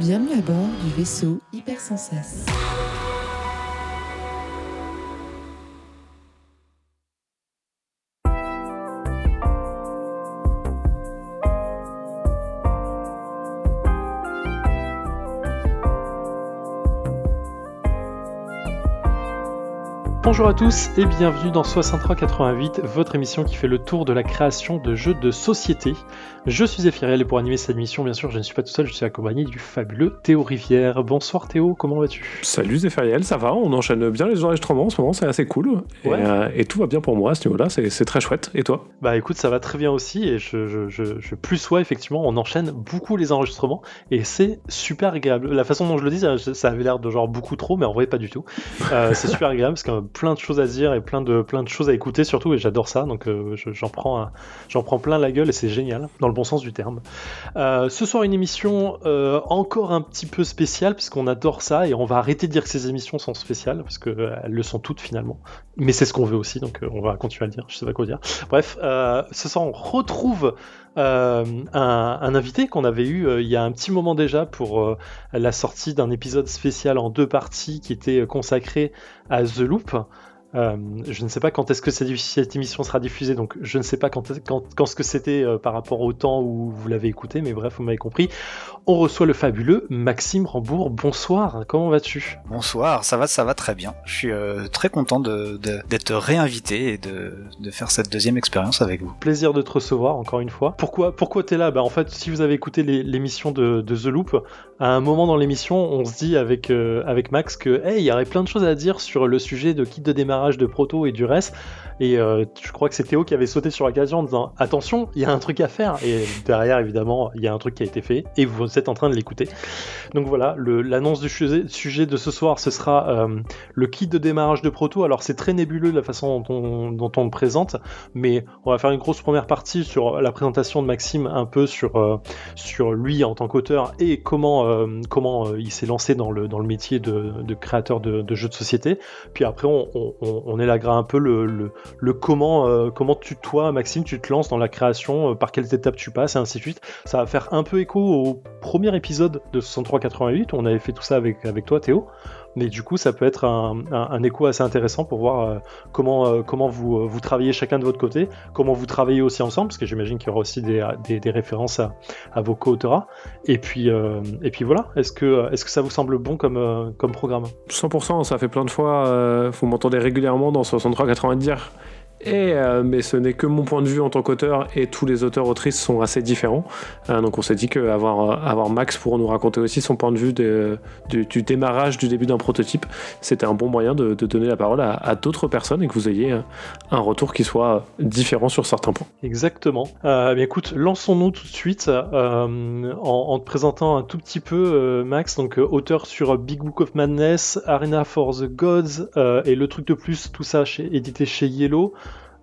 Bienvenue à bord du vaisseau Hypersensas. Bonjour à tous et bienvenue dans 6388, votre émission qui fait le tour de la création de jeux de société. Je suis Ephiriel et pour animer cette émission, bien sûr, je ne suis pas tout seul, je suis accompagné du fabuleux Théo Rivière. Bonsoir Théo, comment vas-tu? Salut Zéphiriel, ça va On enchaîne bien les enregistrements en ce moment, c'est assez cool. Et, Ouais. euh, et tout va bien pour moi à ce niveau-là, c'est très chouette. Et toi? Bah écoute, ça va très bien aussi et je, je, je, je plus sois effectivement, on enchaîne beaucoup les enregistrements et c'est super agréable. La façon dont je le dis, ça, ça avait l'air de genre beaucoup trop, mais en vrai pas du tout. Euh, c'est super agréable parce a plein de choses à dire et plein de, plein de choses à écouter surtout et j'adore ça, donc euh, je- j'en prends, j'en prends plein la gueule et c'est génial, dans le bon sens du terme. Euh, ce soir une émission euh, encore un petit peu spéciale puisqu'on adore ça et on va arrêter de dire que ces émissions sont spéciales parce qu'elles le sont toutes finalement. Mais c'est ce qu'on veut aussi, donc on va continuer à le dire, je sais pas quoi dire. Bref, ce soir on retrouve euh, un, invité qu'on avait eu euh, il y a un petit moment déjà pour euh, la sortie d'un épisode spécial en deux parties qui était consacré à The Loop. Euh, je ne sais pas quand est-ce que cette, émission sera diffusée, donc je ne sais pas quand, quand, quand ce que c'était euh, par rapport au temps où vous l'avez écouté, mais bref, vous m'avez compris. On reçoit le fabuleux Maxime Rambourg. Bonsoir, comment vas-tu? Bonsoir, ça va, ça va très bien. Je suis euh, très content de- de- d'être réinvité et de, de faire cette deuxième expérience avec vous. Plaisir de te recevoir encore une fois. Pourquoi, pourquoi t'es là? Bah, En fait, si vous avez écouté l'émission de, The Loop, à un moment dans l'émission, on se dit avec, avec Max que hey, il y aurait plein de choses à dire sur le sujet de kit de démarrage de proto et du reste. Et euh, je crois que c'est Théo qui avait sauté sur l'occasion en disant attention, il y a un truc à faire. Et derrière, évidemment, il y a un truc qui a été fait et vous êtes en train de l'écouter. Donc voilà, l'annonce du sujet, de ce soir, ce sera euh, le kit de démarrage de proto. Alors c'est très nébuleux la façon dont on, le présente, mais on va faire une grosse première partie sur la présentation de Maxime, un peu sur, euh, sur lui en tant qu'auteur et comment, comment il s'est lancé dans le, dans le métier de, créateur de, jeux de société. Puis après, on, on, on- élaguera un peu le, le comment, euh, comment tu, toi, Maxime, tu te lances dans la création, euh, par quelles étapes tu passes, et ainsi de suite. Ça va faire un peu écho au premier épisode de 6388, où on avait fait tout ça avec, avec toi, Théo. Mais du coup, ça peut être un, écho assez intéressant pour voir euh, comment, euh, comment vous, euh, vous travaillez chacun de votre côté, comment vous travaillez aussi ensemble, parce que j'imagine qu'il y aura aussi des, des, références à, à vos co-auteurs. Et puis, et puis voilà, est-ce que, est-ce que ça vous semble bon comme, comme programme? 100%, ça fait plein de fois, vous m'entendez régulièrement dans 63-80 dire. Euh, mais ce n'est que mon point de vue en tant qu'auteur et tous les auteurs autrices sont assez différents. Euh, donc on s'est dit qu'avoir avoir Max pour nous raconter aussi son point de vue du, démarrage du début d'un prototype, c'était un bon moyen de, donner la parole à, d'autres personnes et que vous ayez euh, un retour qui soit différent sur certains points. Exactement. Euh, mais écoute, lançons-nous tout de suite euh, en, te présentant un tout petit peu, euh, Max, donc euh, auteur sur Big Book of Madness, Arena for the Gods euh, et le truc de plus, tout ça édité chez Yellow.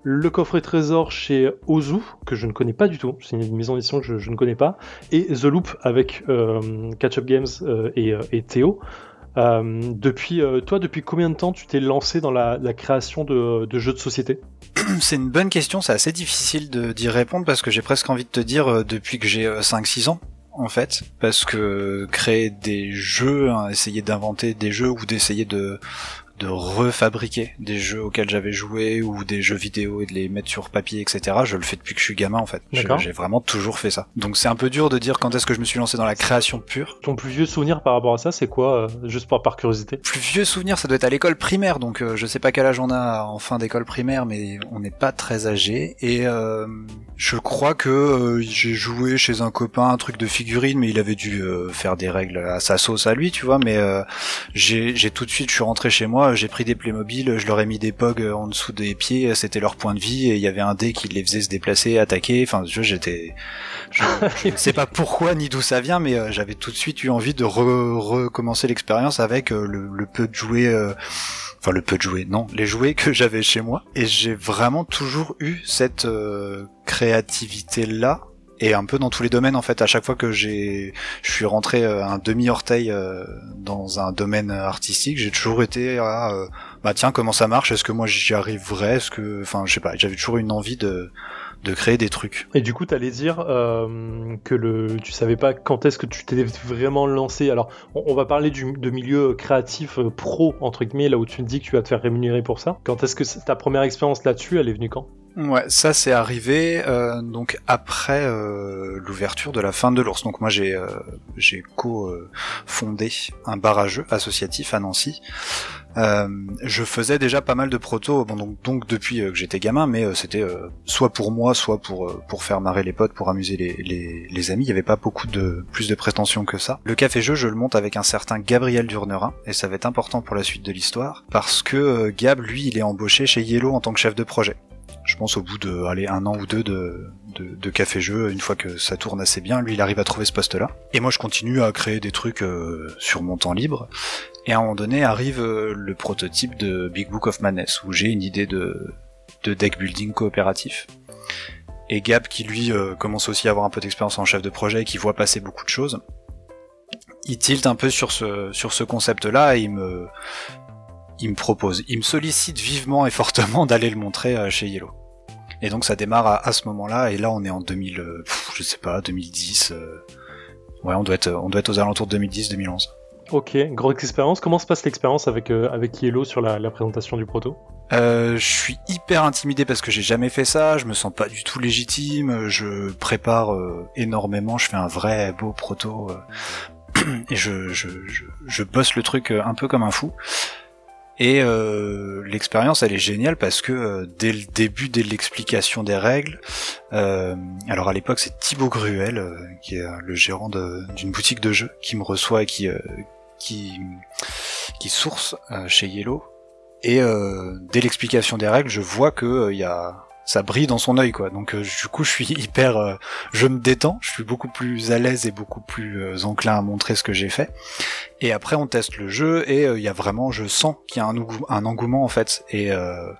Le coffret trésor chez Ozu, que je ne connais pas du tout, c'est une maison d'édition que je, ne connais pas, et The Loop avec euh, Catch Up Games euh, et, euh, et Théo. Euh, depuis, euh, toi, depuis combien de temps tu t'es lancé dans la, création de, jeux de société? C'est une bonne question, c'est assez difficile d'y répondre parce que j'ai presque envie de te dire euh, depuis que j'ai euh, 5-6 ans. En fait, parce que créer des jeux, hein, essayer d'inventer des jeux ou d'essayer de de refabriquer des jeux auxquels j'avais joué ou des jeux vidéo et de les mettre sur papier, etc. Je le fais depuis que je suis gamin en fait. J'ai vraiment toujours fait ça. Donc c'est un peu dur de dire quand est-ce que je me suis lancé dans la création pure. Ton plus vieux souvenir par rapport à ça, c'est quoi, euh, juste par, par curiosité? Plus vieux souvenir, ça doit être à l'école primaire, donc euh, je sais pas quel âge on a en fin d'école primaire, mais on n'est pas très âgé. Et euh, je crois que euh, j'ai joué chez un copain un truc de figurine, mais il avait dû euh, faire des règles à sa sauce à lui, tu vois. Mais euh, j'ai j'ai tout de suite, je suis rentré chez moi, j'ai pris des Playmobil, je leur ai mis des pogs euh, en dessous des pieds, c'était leur point de vie, et il y avait un dé qui les faisait se déplacer, attaquer. Enfin, je- j'étais, je, je ne sais pas pourquoi ni d'où ça vient, mais euh, j'avais tout de suite eu envie de re- recommencer l'expérience avec euh, le, le peu de jouets. euh, Enfin, le peu de jouets, non, les jouets que j'avais chez moi. Et j'ai vraiment toujours eu cette euh, créativité-là. Et un peu dans tous les domaines, en fait, à chaque fois que j'ai, je suis rentré euh, un demi-orteil euh, dans un domaine artistique, j'ai toujours été à, euh, bah tiens, comment ça marche? Est-ce que moi j'y arriverais? Est-ce que, enfin, je sais pas, j'avais toujours une envie de, de créer des trucs. Et du coup, t'allais dire euh, que le, tu savais pas quand est-ce que tu t'es vraiment lancé. Alors, on, va parler du, de milieu créatif pro entre guillemets, là où tu me dis que tu vas te faire rémunérer pour ça. Quand est-ce que ta première expérience là-dessus, elle est venue quand? Ouais, ça c'est arrivé euh, donc après euh, l'ouverture de la fin de l'ours. Donc moi j'ai euh, j'ai co-fondé un barrageux associatif à Nancy. Euh, je faisais déjà pas mal de protos, bon donc, donc depuis euh, que j'étais gamin, mais euh, c'était soit pour moi, soit pour pour faire marrer les potes, pour amuser les, les, les amis. Il y avait pas beaucoup de plus de prétention que ça. Le café jeu, je le monte avec un certain Gabriel Durnerin, et ça va être important pour la suite de l'histoire parce que Gab, lui, il est embauché chez Yellow en tant que chef de projet je pense au bout de allez, un an ou deux de, de, de café-jeu, une fois que ça tourne assez bien, lui il arrive à trouver ce poste-là. Et moi je continue à créer des trucs euh, sur mon temps libre. Et à un moment donné arrive euh, le prototype de Big Book of Madness, où j'ai une idée de, de deck building coopératif. Et Gab qui lui euh, commence aussi à avoir un peu d'expérience en chef de projet et qui voit passer beaucoup de choses. Il tilte un peu sur ce, sur ce concept-là et il me, il me propose, il me sollicite vivement et fortement d'aller le montrer euh, chez Yellow. Et donc ça démarre à, à ce moment-là, et là on est en 2000, euh, pff, je sais pas, 2010. euh, ouais, on doit être, on doit être aux alentours de 2010-2011. Ok, grosse expérience. Comment se passe l'expérience avec euh, avec Yellow sur la, la présentation du proto? Euh, je suis hyper intimidé parce que j'ai jamais fait ça, je me sens pas du tout légitime, je prépare euh, énormément, je fais un vrai beau proto et je, je, je, je bosse le truc un peu comme un fou. Et euh, l'expérience elle est géniale parce que euh, dès le début, dès l'explication des règles, euh, alors à l'époque c'est Thibaut Gruel euh, qui est euh, le gérant d'une boutique de jeux qui me reçoit et qui qui qui source chez Yellow. Et dès l'explication des règles, je vois que il y a ça brille dans son œil quoi. Donc euh, du coup, je suis hyper euh, je me détends, je suis beaucoup plus à l'aise et beaucoup plus euh, enclin à montrer ce que j'ai fait. Et après on teste le jeu et euh, il y a vraiment je sens qu'il y a un, engou- un engouement en fait et euh,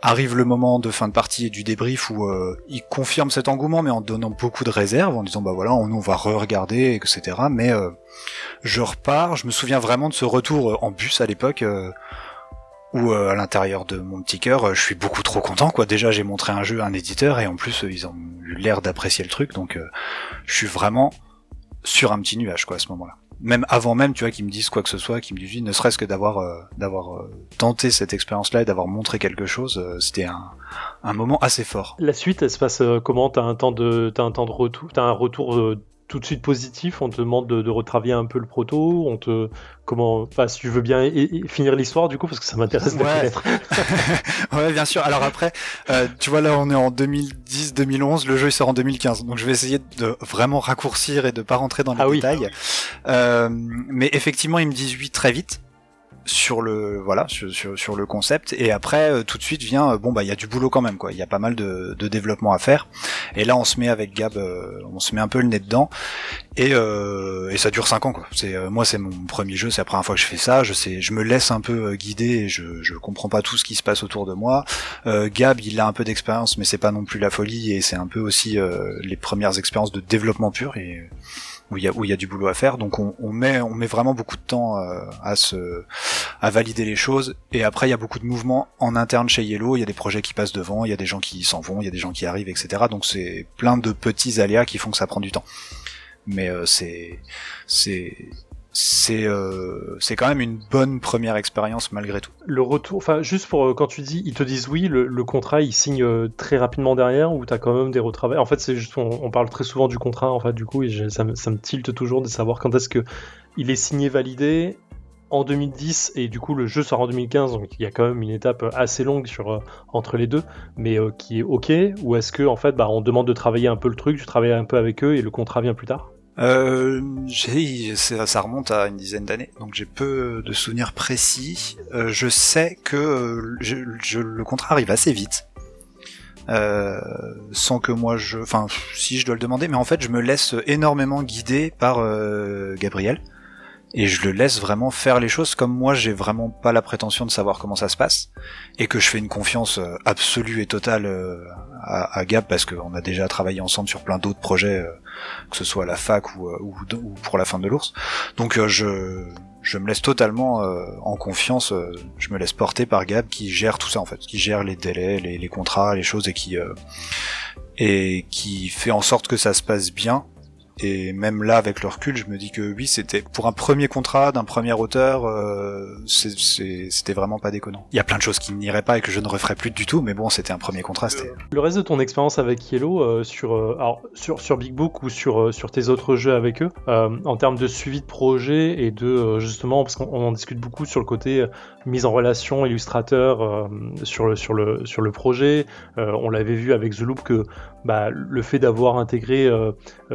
arrive le moment de fin de partie et du débrief où il confirme cet engouement mais en donnant beaucoup de réserves en disant bah voilà on, on va re-regarder etc mais je repars je me souviens vraiment de ce retour en bus à l'époque où euh, à l'intérieur de mon petit cœur euh, je suis beaucoup trop content quoi. Déjà j'ai montré un jeu à un éditeur et en plus euh, ils ont eu l'air d'apprécier le truc. Donc je suis vraiment sur un petit nuage quoi à ce moment-là. Même avant même tu vois qu'ils me disent quoi que ce soit qu'ils me disent ne serait-ce que d'avoir euh, d'avoir euh, tenté cette expérience là et d'avoir montré quelque chose euh, c'était un, un moment assez fort. La suite, elle se passe comment? T'as un temps de t'as un temps de retour, t'as un retour tout de suite positif. On te demande de, de retravailler un peu le proto. On te comment Enfin, si tu veux bien et- et finir l'histoire du coup parce que ça m'intéresse de Ouais. connaître. ouais, bien sûr. Alors après, euh, tu vois, là, on est en 2010-2011. Le jeu, il sort en 2015. Donc, je vais essayer de vraiment raccourcir et de pas rentrer dans les Ah oui. détails. Euh, mais effectivement, ils me disent oui très vite sur le voilà sur, sur, sur le concept. Et après euh, tout de suite vient euh, bon bah il y a du boulot quand même quoi. Il y a pas mal de, de développement à faire. Et là on se met avec Gab euh, on se met un peu le nez dedans. Et, euh, et ça dure cinq ans quoi. C'est euh, moi c'est mon premier jeu. C'est la première fois que je fais ça. Je sais je me laisse un peu guider et je je comprends pas tout ce qui se passe autour de moi. Gab il a un peu d'expérience mais c'est pas non plus la folie. Et c'est un peu aussi les premières expériences de développement pur. Et où il y a où il y a du boulot à faire. Donc on, on met on met vraiment beaucoup de temps euh, à se à valider les choses. Et après il y a beaucoup de mouvements en interne chez Yellow. Il y a des projets qui passent devant. Il y a des gens qui s'en vont. Il y a des gens qui arrivent etc donc c'est plein de petits aléas qui font que ça prend du temps. Mais euh, c'est c'est c'est euh, c'est quand même une bonne première expérience malgré tout Le retour, enfin juste pour euh, quand tu dis ils te disent oui, le, contrat il signe euh, très rapidement derrière ou t'as quand même des retravails? En fait c'est juste on, parle très souvent du contrat en fait du coup et ça me, tilte toujours de savoir quand est-ce que il est signé validé en 2010 et du coup le jeu sort en 2015 donc il y a quand même une étape assez longue entre les deux mais qui est ok ou est-ce que en fait bah on demande de travailler un peu le truc, tu travailles un peu avec eux et le contrat vient plus tard? Euh, ça, ça remonte à une dizaine d'années, donc j'ai peu de souvenirs précis. Euh, je sais que euh, je, je- le contrat arrive assez vite, euh, sans que moi je, enfin, si je dois le demander, mais en fait, je me laisse énormément guider par euh, Gabriel. Et je le laisse vraiment faire les choses comme moi j'ai vraiment pas la prétention de savoir comment ça se passe et que je fais une confiance euh, absolue et totale euh, à, Gab parce qu'on a déjà travaillé ensemble sur plein d'autres projets euh, que ce soit à la fac ou, ou, ou pour la fin de l'ours. Donc je je me laisse totalement en confiance. je me laisse porter par Gab qui gère tout ça en fait, qui gère les délais, les, les contrats, les choses et qui et qui fait en sorte que ça se passe bien et même là, avec le recul, je me dis que oui, c'était pour un premier contrat d'un premier auteur, euh, c'était vraiment pas déconnant. Il y a plein de choses qui n'iraient pas et que je ne referais plus du tout, mais bon, c'était un premier contrat. Le reste de ton expérience avec Yellow, euh, sur, euh, sur, sur Big Book ou sur, sur tes autres jeux avec eux, en termes de suivi de projet et de justement, parce qu'on en discute beaucoup sur le côté mise en relation illustrateur sur, le, sur, le, sur le projet, on l'avait vu avec The Loop que bah, le fait d'avoir intégré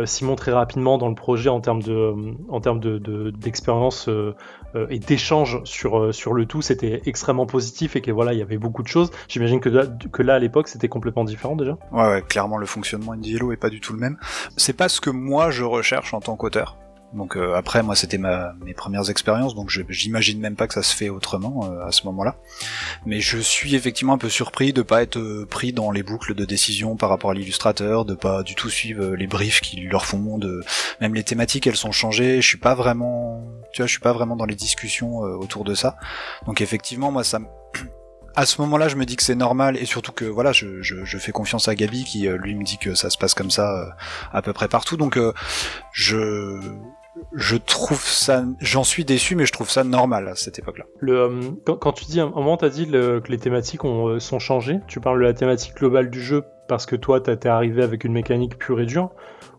Simon très rapidement dans le projet en termes de, en termes de, d'expérience euh, euh, et d'échange sur, euh, sur le tout, c'était extrêmement positif et que voilà, il y avait beaucoup de choses. J'imagine que là, à l'époque, c'était complètement différent déjà. Ouais, clairement, le fonctionnement Hello est pas du tout le même. C'est pas ce que moi je recherche en tant qu'auteur. Donc euh, après, moi, c'était ma, mes premières expériences, donc j'imagine même pas que ça se fait autrement euh, à ce moment-là. Mais je suis effectivement un peu surpris de pas être euh, pris dans les boucles de décision par rapport à l'illustrateur, de pas du tout suivre les briefs qui leur font, de même les thématiques, elles sont changées. Je suis pas vraiment, tu vois, je suis pas vraiment dans les discussions autour de ça. Donc effectivement, moi, ça à ce moment-là, je me dis que c'est normal et surtout que voilà, je, je, je, fais confiance à Gabi qui lui me dit que ça se passe comme ça à peu près partout. Donc je je trouve ça, j'en suis déçu, mais je trouve ça normal à cette époque-là. Le, euh, quand, tu dis, un moment, tu as dit que les thématiques ont, euh, sont changées. Tu parles de la thématique globale du jeu parce que toi, t'es arrivé avec une mécanique pure et dure,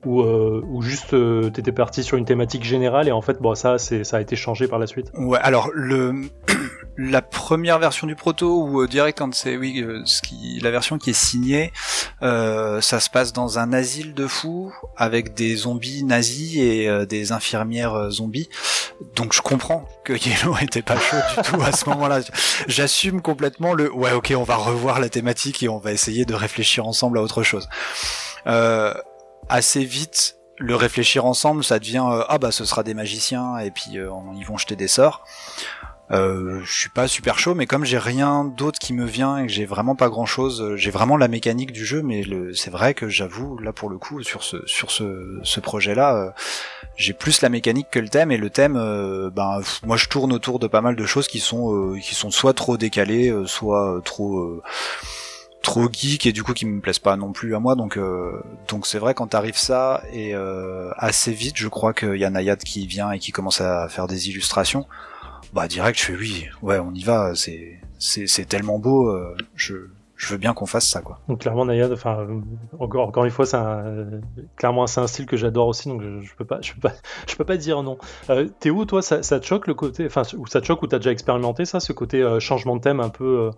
ou, euh, ou juste t'étais parti sur une thématique générale et en fait, bon, ça, ça a été changé par la suite. Ouais, alors le la première version du proto ou euh, direct quand c'est oui euh, ce qui la version qui est signée euh, ça se passe dans un asile de fous avec des zombies nazis et des infirmières zombies. Donc je comprends que Yellow était pas chaud du tout à ce moment-là. J'assume complètement le ouais ok on va revoir la thématique et on va essayer de réfléchir ensemble à autre chose. Assez vite le réfléchir ensemble ça devient ah bah ce sera des magiciens et puis ils vont jeter des sorts euh, je suis pas super chaud, mais comme j'ai rien d'autre qui me vient et que j'ai vraiment pas grand chose, euh, j'ai vraiment la mécanique du jeu, mais c'est vrai que j'avoue, là pour le coup, sur ce, sur ce, projet-là, euh, j'ai plus la mécanique que le thème, et le thème, euh, ben, moi je tourne autour de pas mal de choses qui sont, qui sont soit trop décalées, soit trop, trop geek et du coup qui me plaisent pas non plus à moi. Donc donc c'est vrai quand t'arrives ça et assez vite je crois qu'il y a Nayad qui vient et qui commence à faire des illustrations bah direct je fais oui, ouais on y va, c'est c'est tellement beau, euh, je je veux bien qu'on fasse ça quoi. Donc clairement Nayad, enfin encore encore une fois c'est clairement c'est un style que j'adore aussi donc je, peux pas je peux pas je peux pas dire non. Euh, Théo toi ça, te choque le côté enfin ou ça te choque ou t'as déjà expérimenté ça ce côté euh, changement de thème un peu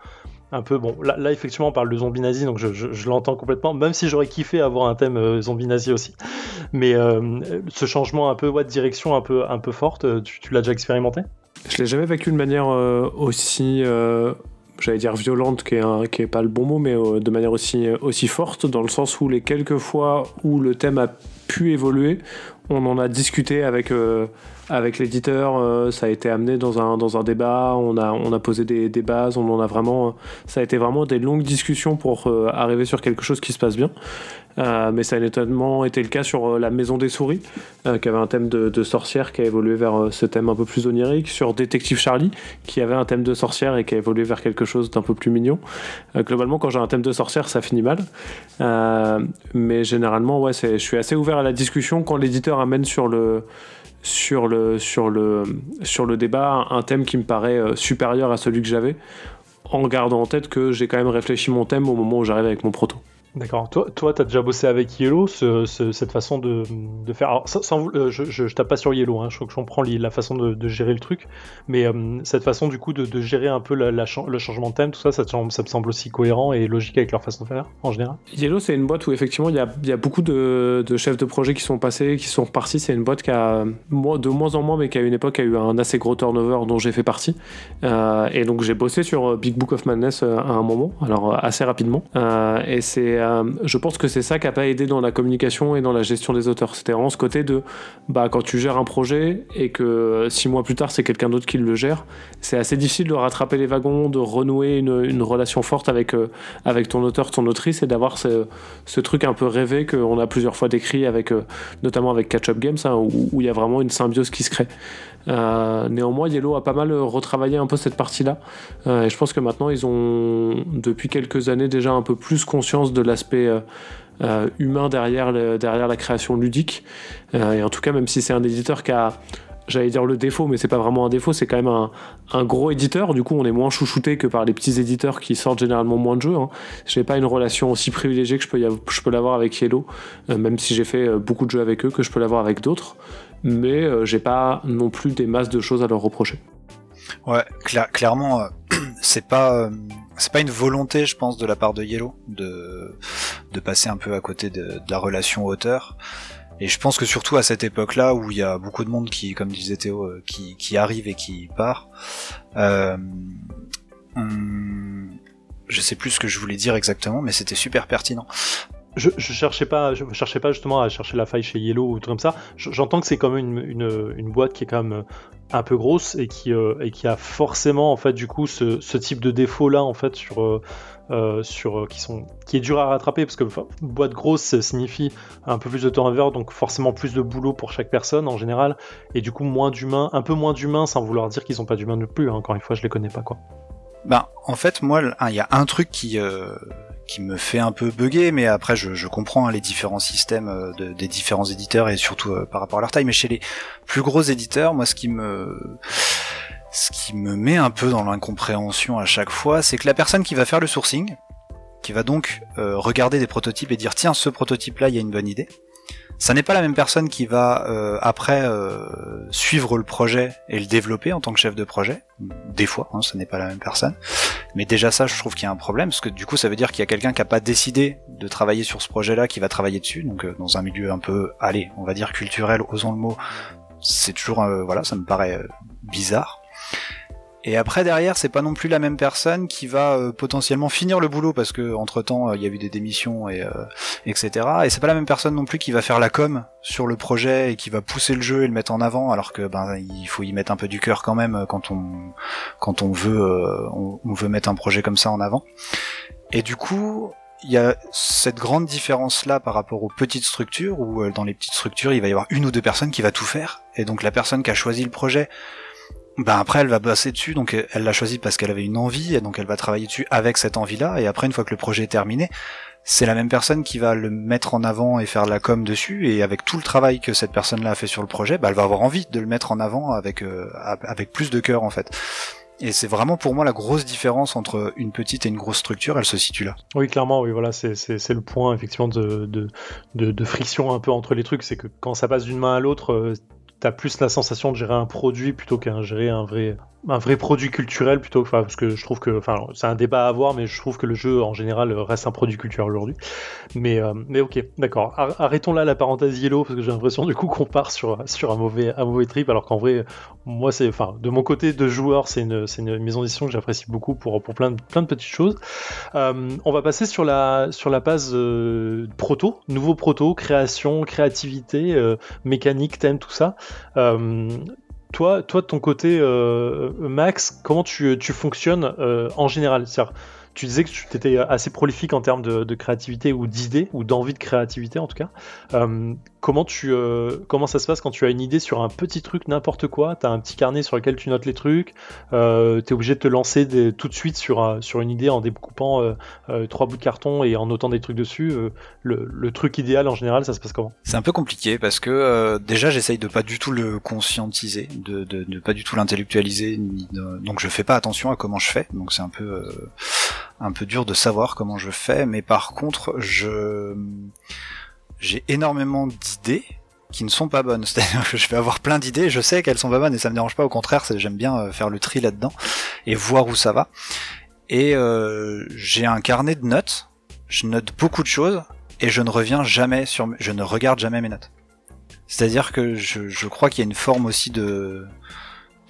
un peu bon là, là, effectivement on parle de zombie nazi donc je, je, l'entends complètement même si j'aurais kiffé avoir un thème zombie nazi aussi mais ce changement un peu ouais, de direction un peu un peu forte tu, tu l'as déjà expérimenté? Je l'ai jamais vécu de manière euh, aussi, euh, j'allais dire violente, qui est, qui est pas le bon mot, mais euh, de manière aussi, aussi forte, dans le sens où les quelques fois où le thème a pu évoluer, on en a discuté avec, avec l'éditeur, ça a été amené dans un, dans un débat, on a, on a posé des, bases, on en a vraiment, ça a été vraiment des longues discussions pour arriver sur quelque chose qui se passe bien. Euh, mais ça a notamment été le cas sur euh, La Maison des Souris, euh, qui avait un thème de, sorcière qui a évolué vers ce thème un peu plus onirique, sur Détective Charlie, qui avait un thème de sorcière et qui a évolué vers quelque chose d'un peu plus mignon. globalement, quand j'ai un thème de sorcière, ça finit mal. mais généralement, ouais, je suis assez ouvert à la discussion quand l'éditeur amène sur le sur le, débat un thème qui me paraît supérieur à celui que j'avais, en gardant en tête que j'ai quand même réfléchi mon thème au moment où j'arrive avec mon proto. D'accord. Toi, toi, as déjà bossé avec Yellow, cette façon de, faire. Alors, sans, euh, je, je, tape pas sur Yellow, hein, je, je comprends la façon de, gérer le truc, mais euh, cette façon du coup de, gérer un peu le changement de thème, tout ça, ça, ça, me semble aussi cohérent et logique avec leur façon de faire en général? Yellow, c'est une boîte où effectivement il y a, beaucoup de, chefs de projet qui sont passés, qui sont repartis. C'est une boîte qui a de moins en moins, mais qui à une époque a eu un assez gros turnover dont j'ai fait partie. Euh, et donc j'ai bossé sur Big Book of Madness à un moment, alors assez rapidement. et c'est euh, je pense que c'est ça qui a pas aidé dans la communication et dans la gestion des auteurs. C'était vraiment ce côté de bah, quand tu gères un projet et que euh, six mois plus tard c'est quelqu'un d'autre qui le gère, c'est assez difficile de rattraper les wagons, de renouer une, relation forte avec, euh, avec ton auteur, ton autrice et d'avoir ce, ce, truc un peu rêvé qu'on a plusieurs fois décrit, avec, notamment avec Catch Up Games, hein, où il y a vraiment une symbiose qui se crée. Euh, néanmoins, Yellow a pas mal retravaillé un peu cette partie-là. Euh, et je pense que maintenant, ils ont, depuis quelques années, déjà un peu plus conscience de l'aspect euh, humain derrière, derrière la création ludique. et en tout cas, même si c'est un éditeur qui a j'allais dire le défaut, mais c'est pas vraiment un défaut, c'est quand même un, gros éditeur. Du coup, on est moins chouchouté que par les petits éditeurs qui sortent généralement moins de jeux. Hein. J'ai pas une relation aussi privilégiée que je peux, je peux l'avoir avec Yellow, même si j'ai fait beaucoup de jeux avec eux, que je peux l'avoir avec d'autres mais euh, j'ai pas non plus des masses de choses à leur reprocher. Ouais, clairement, euh, c'est pas euh, c'est pas une volonté, je pense, de la part de Yellow de de passer un peu à côté de, la relation auteur. Et je pense que surtout à cette époque-là où il y a beaucoup de monde qui, comme disait Théo, qui, qui arrive et qui part. Euh, je sais plus ce que je voulais dire exactement, mais c'était super pertinent je, je cherchais pas, je cherchais pas justement à chercher la faille chez Yellow ou tout comme ça. J'entends que c'est quand même une, une, boîte qui est quand même un peu grosse et qui, euh, et qui a forcément en fait du coup ce, type de défaut là en fait sur, euh, euh sur euh, qui sont qui est dur à rattraper parce que boîte grosse signifie un peu plus de turnover donc forcément plus de boulot pour chaque personne en général et du coup moins d'humains, un peu moins d'humains sans vouloir dire qu'ils ont pas d'humains non plus. Hein. encore une fois, je les connais pas quoi. Ben en fait moi il y a un truc qui qui me fait un peu bugger, mais après je, comprends hein, les différents systèmes euh, de, des différents éditeurs et surtout euh, par rapport à leur taille. Mais chez les plus gros éditeurs, moi ce qui me ce qui me met un peu dans l'incompréhension à chaque fois, c'est que la personne qui va faire le sourcing, qui va donc euh, regarder des prototypes et dire tiens ce prototype là il y a une bonne idée, ça n'est pas la même personne qui va euh, après euh, suivre le projet et le développer en tant que chef de projet. Des fois, hein, ce n'est pas la même personne. Mais déjà ça, je trouve qu'il y a un problème, parce que du coup, ça veut dire qu'il y a quelqu'un qui n'a pas décidé de travailler sur ce projet-là, qui va travailler dessus. Donc euh, dans un milieu un peu, allez, on va dire culturel, osons le mot, c'est toujours, voilà, ça me paraît bizarre. Et après derrière, c'est pas non plus la même personne qui va euh, potentiellement finir le boulot parce que entre temps il y a eu des démissions et euh, etc. Et c'est pas la même personne non plus qui va faire la com sur le projet et qui va pousser le jeu et le mettre en avant alors que ben il faut y mettre un peu du cœur quand même euh, quand on quand on veut on, veut mettre un projet comme ça en avant. Et du coup, il y a cette grande différence là par rapport aux petites structures où dans les petites structures il va y avoir une ou deux personnes qui va tout faire et donc la personne qui a choisi le projet ben après elle va bosser dessus, donc elle l'a choisi parce qu'elle avait une envie, et donc elle va travailler dessus avec cette envie-là, et après une fois que le projet est terminé, c'est la même personne qui va le mettre en avant et faire la com dessus, et avec tout le travail que cette personne-là a fait sur le projet, ben elle va avoir envie de le mettre en avant avec euh, avec plus de cœur en fait. Et c'est vraiment pour moi la grosse différence entre une petite et une grosse structure, elle se situe là. Oui, clairement, oui, voilà, c'est le point effectivement de, de, de, de, friction un peu entre les trucs, c'est que quand ça passe d'une main à l'autre, t'as plus la sensation de gérer un produit plutôt qu'un gérer un vrai un vrai produit culturel plutôt que parce que je trouve que enfin c'est un débat à avoir mais je trouve que le jeu en général reste un produit culturel aujourd'hui. Mais euh, mais ok d'accord. Arrêtons là la parenthèse yellow parce que j'ai l'impression du coup qu'on part sur sur un mauvais un mauvais trip alors qu'en vrai moi c'est enfin de mon côté de joueur c'est une c'est une maison d'édition que j'apprécie beaucoup pour pour plein de plein de petites choses. Euh, on va passer sur la sur la base euh, proto nouveau proto création créativité mécanique thème tout ça toi, toi, de ton côté, euh, Max, comment tu, fonctionnes euh, en général? Tu disais que tu étais assez prolifique en termes de, créativité ou d'idées, ou d'envie de créativité en tout cas. Euh, comment, tu, euh, comment ça se passe quand tu as une idée sur un petit truc, n'importe quoi? Tu as un petit carnet sur lequel tu notes les trucs, euh, tu es obligé de te lancer tout de suite sur, sur une idée en découpant trois bouts de carton et en notant des trucs dessus. Le, truc idéal en général, ça se passe comment? C'est un peu compliqué parce que déjà j'essaye de pas du tout le conscientiser, de, ne pas du tout l'intellectualiser, donc je fais pas attention à comment je fais, donc c'est un peu un peu dur de savoir comment je fais, mais par contre, je j'ai énormément d'idées qui ne sont pas bonnes. C'est-à-dire que je vais avoir plein d'idées, je sais qu'elles sont pas bonnes et ça me dérange pas. Au contraire, j'aime bien euh, faire le tri là-dedans et voir où ça va. Et euh, j'ai un carnet de notes. Je note beaucoup de choses et je ne reviens jamais sur, je ne regarde jamais mes notes. C'est-à-dire que je, je crois qu'il y a une forme aussi de,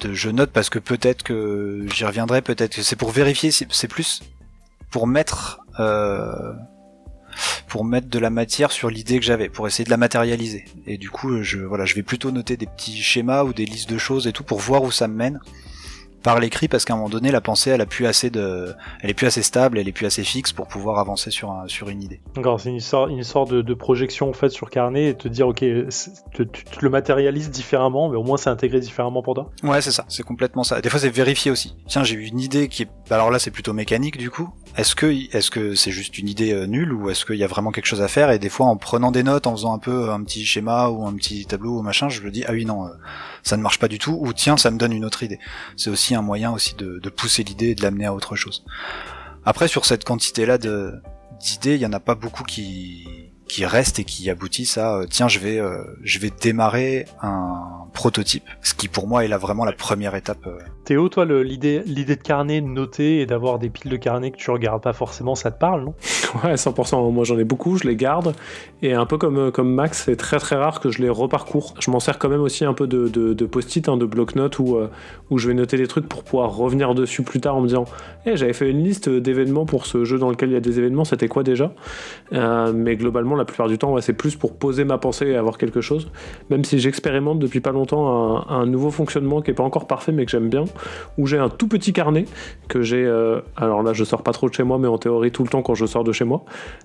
de je note parce que peut-être que j'y reviendrai, peut-être que c'est pour vérifier, c'est plus pour mettre euh, pour mettre de la matière sur l'idée que j'avais, pour essayer de la matérialiser. Et du coup, je voilà, je vais plutôt noter des petits schémas ou des listes de choses et tout pour voir où ça me mène par l'écrit parce qu'à un moment donné la pensée elle a plus assez de elle est plus assez stable elle est plus assez fixe pour pouvoir avancer sur un, sur une idée. D'accord, c'est une sorte, une sorte de, de projection en fait sur carnet et te dire ok te- tu, te le matérialises différemment mais au moins c'est intégré différemment pour toi. ouais c'est ça. C'est complètement ça. Des fois c'est vérifié aussi. Tiens j'ai eu une idée qui est bah, alors là c'est plutôt mécanique du coup. Est-ce que est-ce que c'est juste une idée euh, nulle ou est-ce qu'il y a vraiment quelque chose à faire? Et des fois en prenant des notes en faisant un peu un petit schéma ou un petit tableau ou machin je me dis ah oui non euh, ça ne marche pas du tout ou tiens ça me donne une autre idée. C'est aussi un moyen aussi de, de pousser l'idée et de l'amener à autre chose. Après sur cette quantité là de d'idées il y en a pas beaucoup qui qui restent et qui aboutissent à euh, tiens je vais euh, je vais démarrer un prototype ce qui pour moi est là vraiment la première étape euh. Théo, toi l'idée l'idée de carnet, de noter et d'avoir des piles de carnet que tu regardes pas forcément, ça te parle non? Ouais, 100%. Moi, j'en ai beaucoup, je les garde. Et un peu comme, comme Max, c'est très très rare que je les reparcours. Je m'en sers quand même aussi un peu de, de, de post-it, hein, de bloc-notes où, euh, où je vais noter des trucs pour pouvoir revenir dessus plus tard en me disant Eh, j'avais fait une liste d'événements pour ce jeu dans lequel il y a des événements, c'était quoi déjà? Euh, Mais globalement, la plupart du temps, c'est plus pour poser ma pensée et avoir quelque chose. Même si j'expérimente depuis pas longtemps un, nouveau fonctionnement qui est pas encore parfait mais que j'aime bien, où j'ai un tout petit carnet que j'ai. euh, alors là, je sors pas trop de chez moi, mais en théorie, tout le temps quand je sors de chez moi,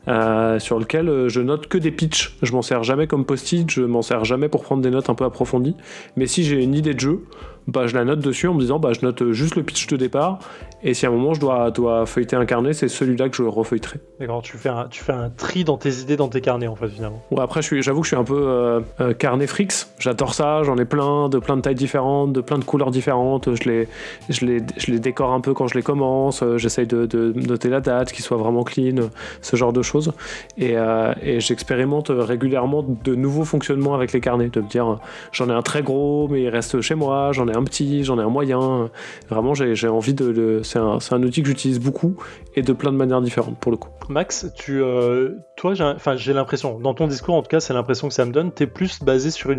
euh, sur lequel euh, je note que des pitchs. Je m'en sers jamais comme post-it, je m'en sers jamais pour prendre des notes un peu approfondies. Mais si j'ai une idée de jeu, bah, je la note dessus en me disant bah, je note juste le pitch de départ. Et si à un moment je dois, dois feuilleter un carnet, c'est celui-là que je refeuilleterai. D'accord, tu fais un tu fais un tri dans tes idées dans tes carnets en fait finalement. Ouais, après, j'avoue que je suis un peu euh, euh, carnet frix. J'adore ça. J'en ai plein, de plein de tailles différentes, de plein de couleurs différentes. Je les, je les, je les décore un peu quand je les commence. Euh, J'essaye de, de noter la date, qu'il soit vraiment clean, ce genre de choses. Et, euh, et j'expérimente régulièrement de nouveaux fonctionnements avec les carnets. De me dire, j'en ai un très gros, mais il reste chez moi. J'en ai un petit, j'en ai un moyen. Vraiment, j'ai envie de. le- C'est un, outil que j'utilise beaucoup et de plein de manières différentes pour le coup. Max, tu, euh, toi, j'ai, l'impression, dans ton discours en tout cas, c'est l'impression que ça me donne, t'es plus basé sur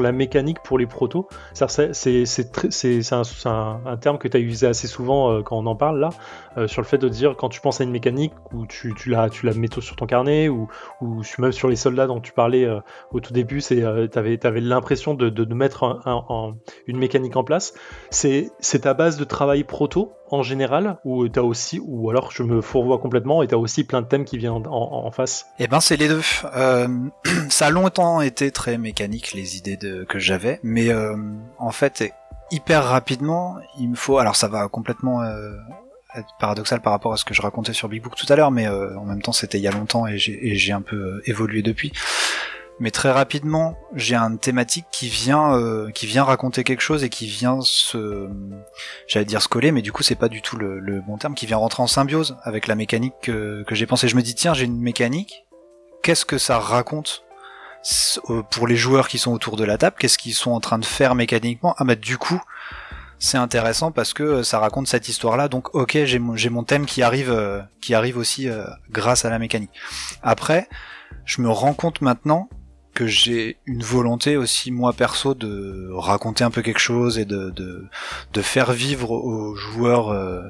la mécanique pour les protos. C'est, un, terme que tu as utilisé assez souvent euh, quand on en parle là, euh, sur le fait de dire quand tu penses à une mécanique ou tu, tu la, tu la mets sur ton carnet ou, ou même sur les soldats dont tu parlais au tout début, t'avais, t'avais l'impression de, mettre un- un- un- une mécanique en place. C'est ta base de travail proto en général ou t'as aussi, ou alors je me fourvoie complètement et t'as aussi plein de thèmes qui viennent en, face. Eh ben c'est les deux. Euh, ça a longtemps été très mécanique les idées que j'avais, mais euh, en fait hyper rapidement il me faut. Alors ça va complètement euh, être paradoxal par rapport à ce que je racontais sur Big Book tout à l'heure, mais euh, en même temps c'était il y a longtemps et j'ai un peu évolué depuis. Mais très rapidement, j'ai une thématique qui vient, euh, qui vient raconter quelque chose et qui vient se, j'allais dire se coller, mais du coup c'est pas du tout le, bon terme, qui vient rentrer en symbiose avec la mécanique que, j'ai pensé. Je me dis tiens j'ai une mécanique, qu'est-ce que ça raconte euh, pour les joueurs qui sont autour de la table? Qu'est-ce qu'ils sont en train de faire mécaniquement? Ah bah du coup c'est intéressant parce que euh, ça raconte cette histoire-là. Donc ok j'ai mon, thème qui arrive, qui arrive aussi grâce à la mécanique. Après je me rends compte maintenant que j'ai une volonté aussi moi perso de raconter un peu quelque chose et de de, faire vivre aux joueurs euh,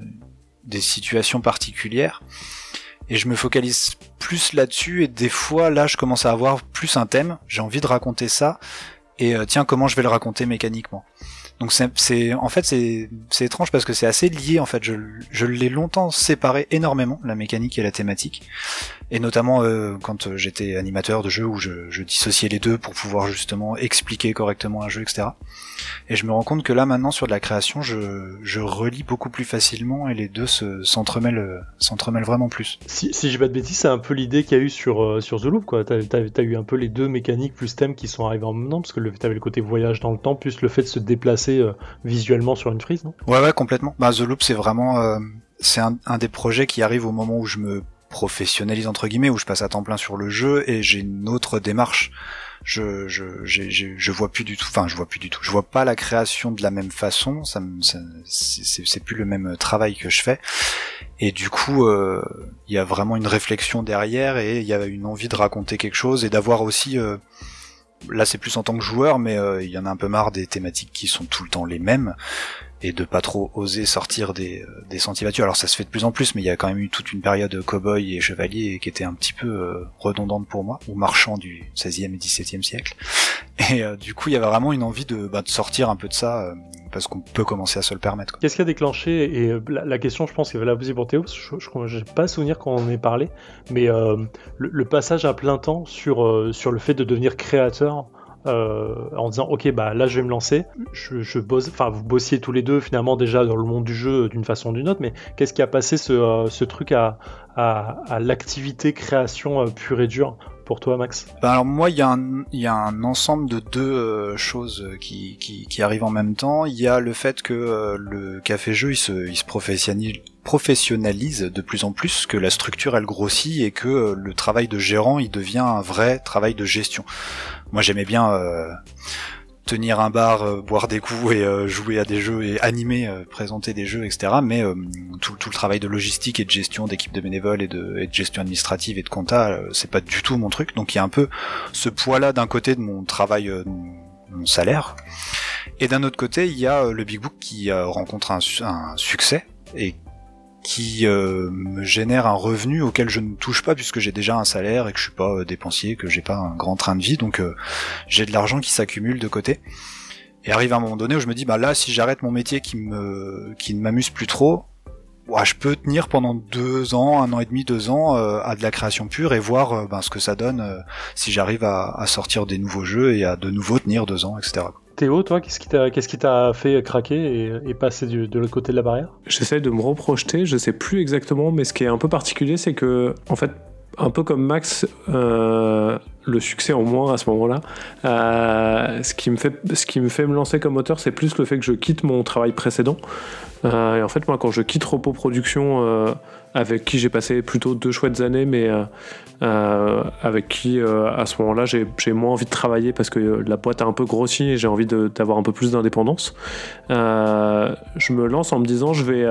des situations particulières. Et je me focalise plus là-dessus et des fois là je commence à avoir plus un thème. J'ai envie de raconter ça. Et euh, tiens comment je vais le raconter mécaniquement donc c'est en fait c'est étrange parce que c'est assez lié en fait. Je, je l'ai longtemps séparé énormément la mécanique et la thématique. Et notamment euh, quand j'étais animateur de jeu où je, dissociais les deux pour pouvoir justement expliquer correctement un jeu etc et je me rends compte que là maintenant sur de la création je, je relis beaucoup plus facilement et les deux se s'entremêlent euh, s'entremêlent vraiment plus. Si, si dis pas de bêtises, c'est un peu l'idée qu'il y a eu sur, euh, sur The Loop, quoi. T'as, t'as eu un peu les deux mécaniques plus thèmes qui sont arrivés en même temps, parce que t'avais le côté voyage dans le temps, plus le fait de se déplacer euh, visuellement sur une frise, non? Ouais, ouais, complètement. Bah, The Loop, c'est vraiment, euh, c'est un, des projets qui arrive au moment où je me professionnalise entre guillemets, où je passe à temps plein sur le jeu et j'ai une autre démarche. Je, je, j'ai- je vois plus du tout, enfin, je vois plus du tout. Je vois pas la création de la même façon. Ça, ça c'est, plus le même travail que je fais. Et du coup, euh, il y a vraiment une réflexion derrière et il y a une envie de raconter quelque chose et d'avoir aussi euh, là c'est plus en tant que joueur, mais il y en a un peu marre des thématiques qui sont tout le temps les mêmes et de pas trop oser sortir des, euh, des sentiers battus. Alors ça se fait de plus en plus, mais il y a quand même eu toute une période cow-boy et chevalier qui était un petit peu euh, redondante pour moi, ou marchand du 16e et 17e siècle. Et euh, du coup, il y avait vraiment une envie de, bah, de sortir un peu de ça, parce qu'on peut commencer à se le permettre. Qu'est-ce qui a déclenché Et la, question, je pense, qu'il va la poser pour Théo, je n'ai pas souvenir quand on en ait parlé, mais le, passage à plein temps sur, sur le fait de devenir créateur euh, en disant ok bah là je vais me lancer. Je, bosse, enfin vous bossiez tous les deux finalement déjà dans le monde du jeu d'une façon ou d'une autre, mais qu'est-ce qui a passé ce, euh, truc à, l'activité création euh, pure et dure pour toi, Max? Ben Alors moi, il y, a un, ensemble de deux choses qui, arrivent en même temps. Il y a le fait que le café-jeu, il se, il se professionnalise, professionnalise de plus en plus, que la structure elle grossit et que le travail de gérant il devient un vrai travail de gestion. Moi j'aimais bien euh, tenir un bar, euh, boire des coups et euh, jouer à des jeux et animer, présenter des jeux, etc. Mais tout, le travail de logistique et de gestion d'équipe de bénévoles et de, et de, gestion administrative et de compta, c'est pas du tout mon truc. Donc il y a un peu ce poids-là d'un côté de mon travail, mon salaire, et d'un autre côté il y a le Big Book qui rencontre un, un succès et qui euh, me génère un revenu auquel je ne touche pas puisque j'ai déjà un salaire et que je suis pas euh, dépensier, que j'ai pas un grand train de vie, donc euh, j'ai de l'argent qui s'accumule de côté. Et arrive un moment donné où je me dis bah là si j'arrête mon métier qui me qui ne m'amuse plus trop, je peux tenir pendant deux ans, un an et demi, deux ans à de la création pure et voir ben, ce que ça donne si j'arrive à, sortir des nouveaux jeux et à de nouveau tenir deux ans, etc. Théo, toi, qu'est-ce qui t'a, fait craquer et, passer de l'autre côté de la barrière? J'essaie de me reprojeter, je sais plus exactement, mais ce qui est un peu particulier, c'est que, en fait, un peu comme Max, euh, le succès en moins à ce moment-là. Euh, ce, qui me fait, ce qui me fait me lancer comme auteur, c'est plus le fait que je quitte mon travail précédent. Euh, et en fait, moi, quand je quitte Repos Production, avec qui j'ai passé plutôt deux chouettes années, mais avec qui, à ce moment-là, j'ai moins envie de travailler parce que la boîte a un peu grossi et j'ai envie d'avoir un peu plus d'indépendance. je me lance en me disant, je vais,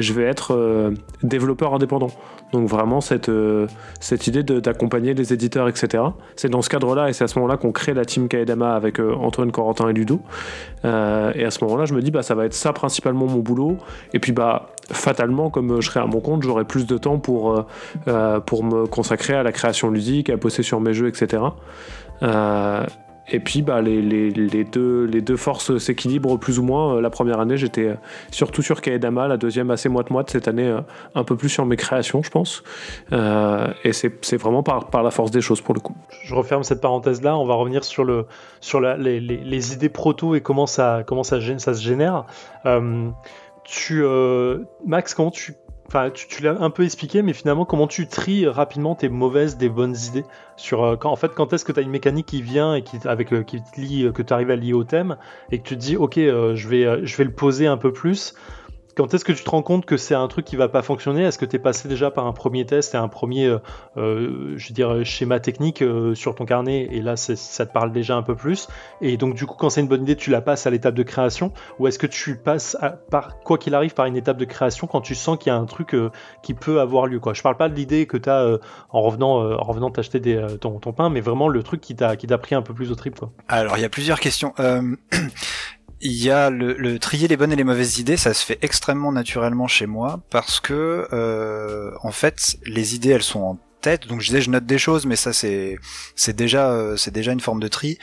je vais être développeur indépendant. Donc vraiment cette, euh, cette idée d'accompagner les éditeurs, etc. C'est dans ce cadre-là et c'est à ce moment-là qu'on crée la team Kaedama avec euh, Antoine Corentin et Ludo. Euh, et à ce moment-là, je me dis bah ça va être ça principalement mon boulot. Et puis bah fatalement, comme je serai à mon compte, j'aurai plus de temps pour, pour me consacrer à la création ludique, à bosser sur mes jeux, etc. Et puis bah, les, deux, forces s'équilibrent plus ou moins. Euh, la première année, j'étais euh, surtout sur Kaedama, la deuxième assez moite-moite. Cette année, euh, un peu plus sur mes créations, je pense. et c'est vraiment par, la force des choses pour le coup. Je referme cette parenthèse-là. On va revenir sur, les, idées proto et comment ça, se génère. Max, comment tu Tu, l'as un peu expliqué, mais finalement, comment tu tries rapidement tes mauvaises des bonnes idées sur euh, quand en fait quand est-ce que tu as une mécanique qui vient et qui avec euh, qui te lie, que tu arrives à lier au thème et que tu te dis ok euh, je vais je vais le poser un peu plus quand est-ce que tu te rends compte que c'est un truc qui va pas fonctionner? Est-ce que tu es passé déjà par un premier test et un premier euh, euh je schéma technique euh, sur ton carnet et là ça te parle déjà un peu plus? Et donc du coup quand c'est une bonne idée tu la passes à l'étape de création? Ou est-ce que tu passes par quoi qu'il arrive par une étape de création quand tu sens qu'il y a un truc qui peut avoir lieu quoi? Je parle pas de l'idée que tu as en revenant en revenant t'acheter ton, pain mais vraiment le truc qui t'a pris un peu plus au trip. Alors il y a plusieurs questions. il y a le, trier les bonnes et les mauvaises idées, ça se fait extrêmement naturellement chez moi parce que euh, en fait les idées elles sont en tête. Donc je disais je note des choses, mais ça c'est c'est déjà euh, c'est déjà une forme de tri.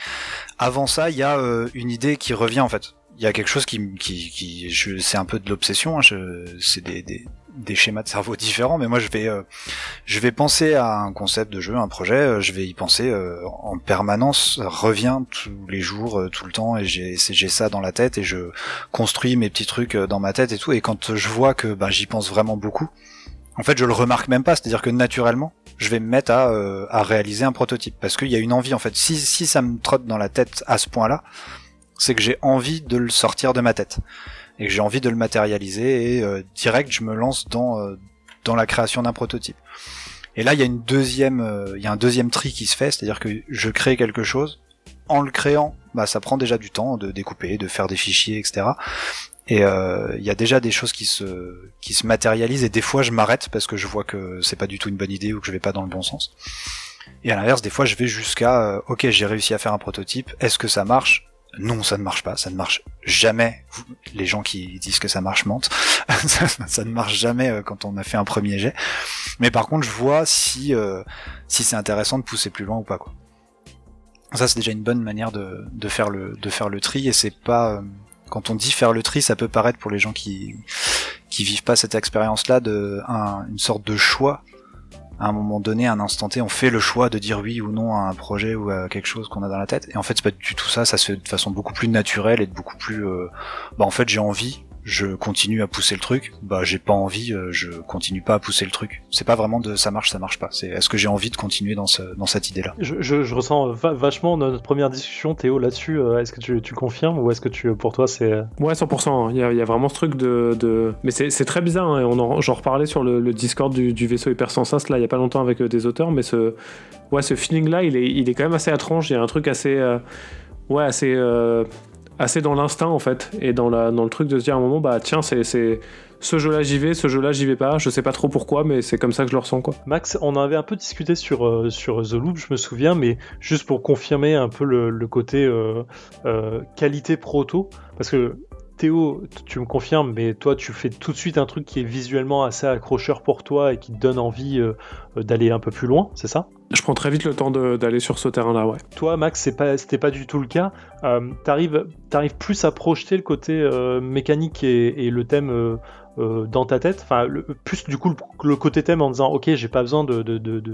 Avant ça, il y a euh, une idée qui revient en fait. Il y a quelque chose qui qui, qui c'est un peu de l'obsession. Hein, c'est des, des des schémas de cerveau différents, mais moi je vais euh, je vais penser à un concept de jeu, un projet, euh, je vais y penser euh, en permanence, revient tous les jours, tout le temps, et j'ai ça dans la tête et je construis mes petits trucs dans ma tête et tout, et quand je vois que bah, j'y pense vraiment beaucoup, en fait je le remarque même pas, c'est-à-dire que naturellement je vais me mettre à, à réaliser un prototype parce qu'il y a une envie en fait. Si si ça me trotte dans la tête à ce point-là, c'est que j'ai envie de le sortir de ma tête et que j'ai envie de le matérialiser et euh, direct je me lance dans euh, dans la création d'un prototype. Et là il y a une deuxième euh, il y a un deuxième tri qui se fait, c'est-à-dire que je crée quelque chose en le créant, bah ça prend déjà du temps de découper, de faire des fichiers, etc. Et il y a déjà des choses qui se qui se matérialisent et des fois je m'arrête parce que je vois que c'est pas du tout une bonne idée ou que je vais pas dans le bon sens. Et à l'inverse, des fois, je vais jusqu'à, euh, ok, j'ai réussi à faire un prototype, est-ce que ça marche? Non, ça ne marche pas, ça ne marche jamais. Les gens qui disent que ça marche mentent. ça, ne marche jamais euh, quand on a fait un premier jet. Mais par contre, je vois si euh, si c'est intéressant de pousser plus loin ou pas. Quoi. Ça, c'est déjà une bonne manière de, de faire le de faire le tri, et c'est pas quand on dit faire le tri, ça peut paraître pour les gens qui qui vivent pas cette expérience-là de un, une sorte de choix à un moment donné, à un instant T, on fait le choix de dire oui ou non à un projet ou à quelque chose qu'on a dans la tête. Et en fait, c'est pas du tout ça. Ça se fait de façon beaucoup plus naturelle et de beaucoup plus. Euh, bah en fait, j'ai envie je continue à pousser le truc, bah j'ai pas envie, euh, je continue pas à pousser le truc. C'est pas vraiment de ça marche, ça marche pas. C'est est-ce que j'ai envie de continuer dans, ce, dans cette idée-là? Je, je, je, ressens vachement notre première discussion, Théo, là-dessus. Euh, est-ce que tu, tu, confirmes ou est-ce que tu, pour toi, c'est. Euh, ouais, 100%. Il y a, il y a vraiment ce truc de. de... Mais c'est très bizarre. Hein, on j'en reparlais sur le, le Discord du, du, vaisseau Hypersensas, là, il y a pas longtemps avec des auteurs, mais ce, ouais, ce feeling-là, il est, il est quand même assez étrange. Il y a un truc assez. ouais, assez assez dans l'instinct en fait et dans, le truc de se dire à un moment bah tiens c'est ce jeu-là j'y vais, ce jeu-là j'y vais pas, je sais pas trop pourquoi, mais c'est comme ça que je le ressens quoi. Max, on avait un peu discuté sur, euh, sur The Loop, je me souviens, mais juste pour confirmer un peu le, côté euh, euh, qualité proto, parce que Théo, tu me confirmes, mais toi, tu fais tout de suite un truc qui est visuellement assez accrocheur pour toi et qui te donne envie d'aller un peu plus loin, c'est ça? Je prends très vite le temps d'aller sur ce terrain-là, ouais. Toi, Max, c'est pas, c'était pas du tout le cas. Euh, t'arrives, arrives plus à projeter le côté euh, mécanique et, le thème euh, dans ta tête, enfin plus du coup le, côté thème en disant ok j'ai pas besoin de,